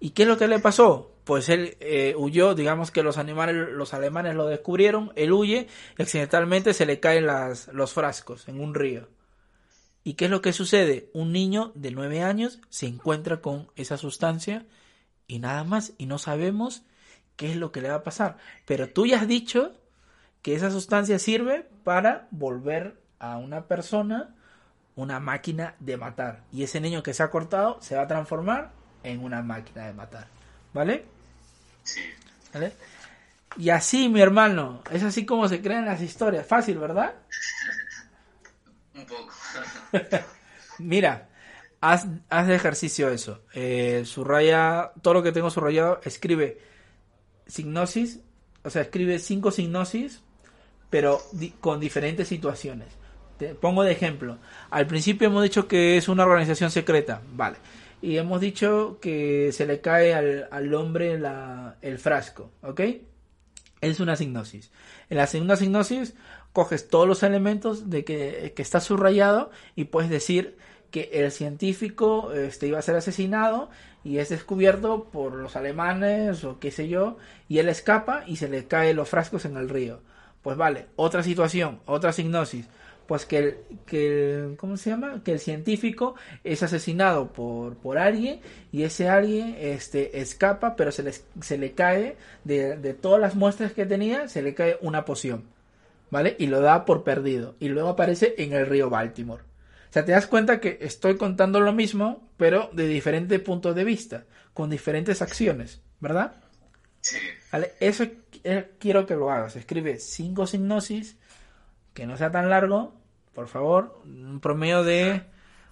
¿Y qué es lo que le pasó? Pues él eh, huyó, digamos que los animales, los alemanes lo descubrieron, él huye y accidentalmente se le caen las, los frascos en un río. ¿Y qué es lo que sucede? Un niño de nueve años se encuentra con esa sustancia y nada más, y no sabemos qué es lo que le va a pasar. Pero tú ya has dicho que esa sustancia sirve para volver a una persona una máquina de matar. Y ese niño que se ha cortado se va a transformar en una máquina de matar. ¿Vale? Sí. ¿Vale? Y así, mi hermano, es así como se crean las historias. Fácil, ¿verdad? Un poco. Mira, haz, haz de ejercicio eso. Eh, subraya todo lo que tengo subrayado. Escribe signosis, o sea, escribe cinco signosis, pero di con diferentes situaciones. Te pongo de ejemplo. Al principio hemos dicho que es una organización secreta. Vale y hemos dicho que se le cae al, al hombre la, el frasco, ¿ok? Es una signosis. En la segunda signosis coges todos los elementos de que, que está subrayado y puedes decir que el científico este, iba a ser asesinado y es descubierto por los alemanes o qué sé yo y él escapa y se le caen los frascos en el río. Pues vale, otra situación, otra signosis pues que el, que ¿cómo se llama? Que el científico es asesinado por, por alguien y ese alguien este, escapa, pero se le, se le cae de, de todas las muestras que tenía, se le cae una poción, ¿vale? Y lo da por perdido y luego aparece en el río Baltimore. O sea, te das cuenta que estoy contando lo mismo, pero de diferentes puntos de vista, con diferentes acciones, ¿verdad? Sí. ¿Vale? Eso eh, quiero que lo hagas. Escribe cinco signosis que no sea tan largo, por favor, un promedio de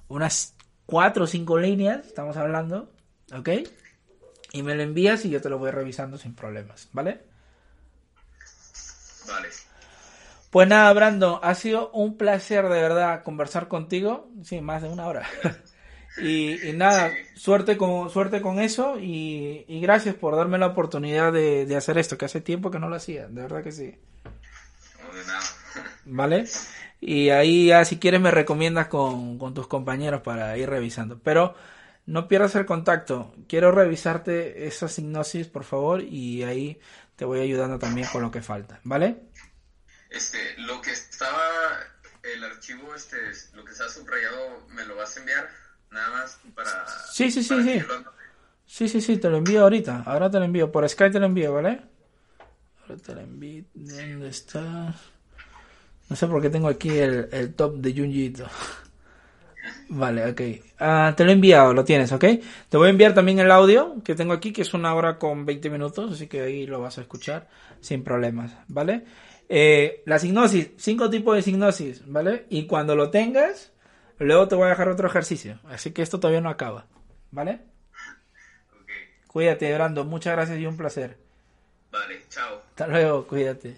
unas cuatro o cinco líneas, estamos hablando, ¿ok? Y me lo envías y yo te lo voy revisando sin problemas, ¿vale? Vale. Pues nada, Brando, ha sido un placer de verdad conversar contigo, sí, más de una hora. y, y, nada, suerte con suerte con eso y, y gracias por darme la oportunidad de, de, hacer esto, que hace tiempo que no lo hacía, de verdad que sí. No, de nada. ¿Vale? Y ahí ya si quieres me recomiendas con, con tus compañeros para ir revisando. Pero no pierdas el contacto. Quiero revisarte esa signosis, por favor, y ahí te voy ayudando también con lo que falta, ¿vale? Este, lo que estaba, el archivo, este, lo que está subrayado, ¿me lo vas a enviar? Nada más para... Sí, sí, sí, para sí. lo- Sí, sí, sí, te lo envío ahorita. Ahora te lo envío. Por Skype te lo envío, ¿vale? Ahora te lo envío. ¿Dónde está? No sé por qué tengo aquí el, el top de Junjito. Vale, ok. Ah, te lo he enviado, lo tienes, ¿ok? Te voy a enviar también el audio que tengo aquí, que es una hora con 20 minutos, así que ahí lo vas a escuchar sin problemas, ¿vale? Eh, la signosis, cinco tipos de signosis, ¿vale? Y cuando lo tengas, Luego te voy a dejar otro ejercicio. Así que esto todavía no acaba. ¿Vale? Ok. Cuídate, Brando. Muchas gracias y un placer. Vale, chao. Hasta luego, cuídate.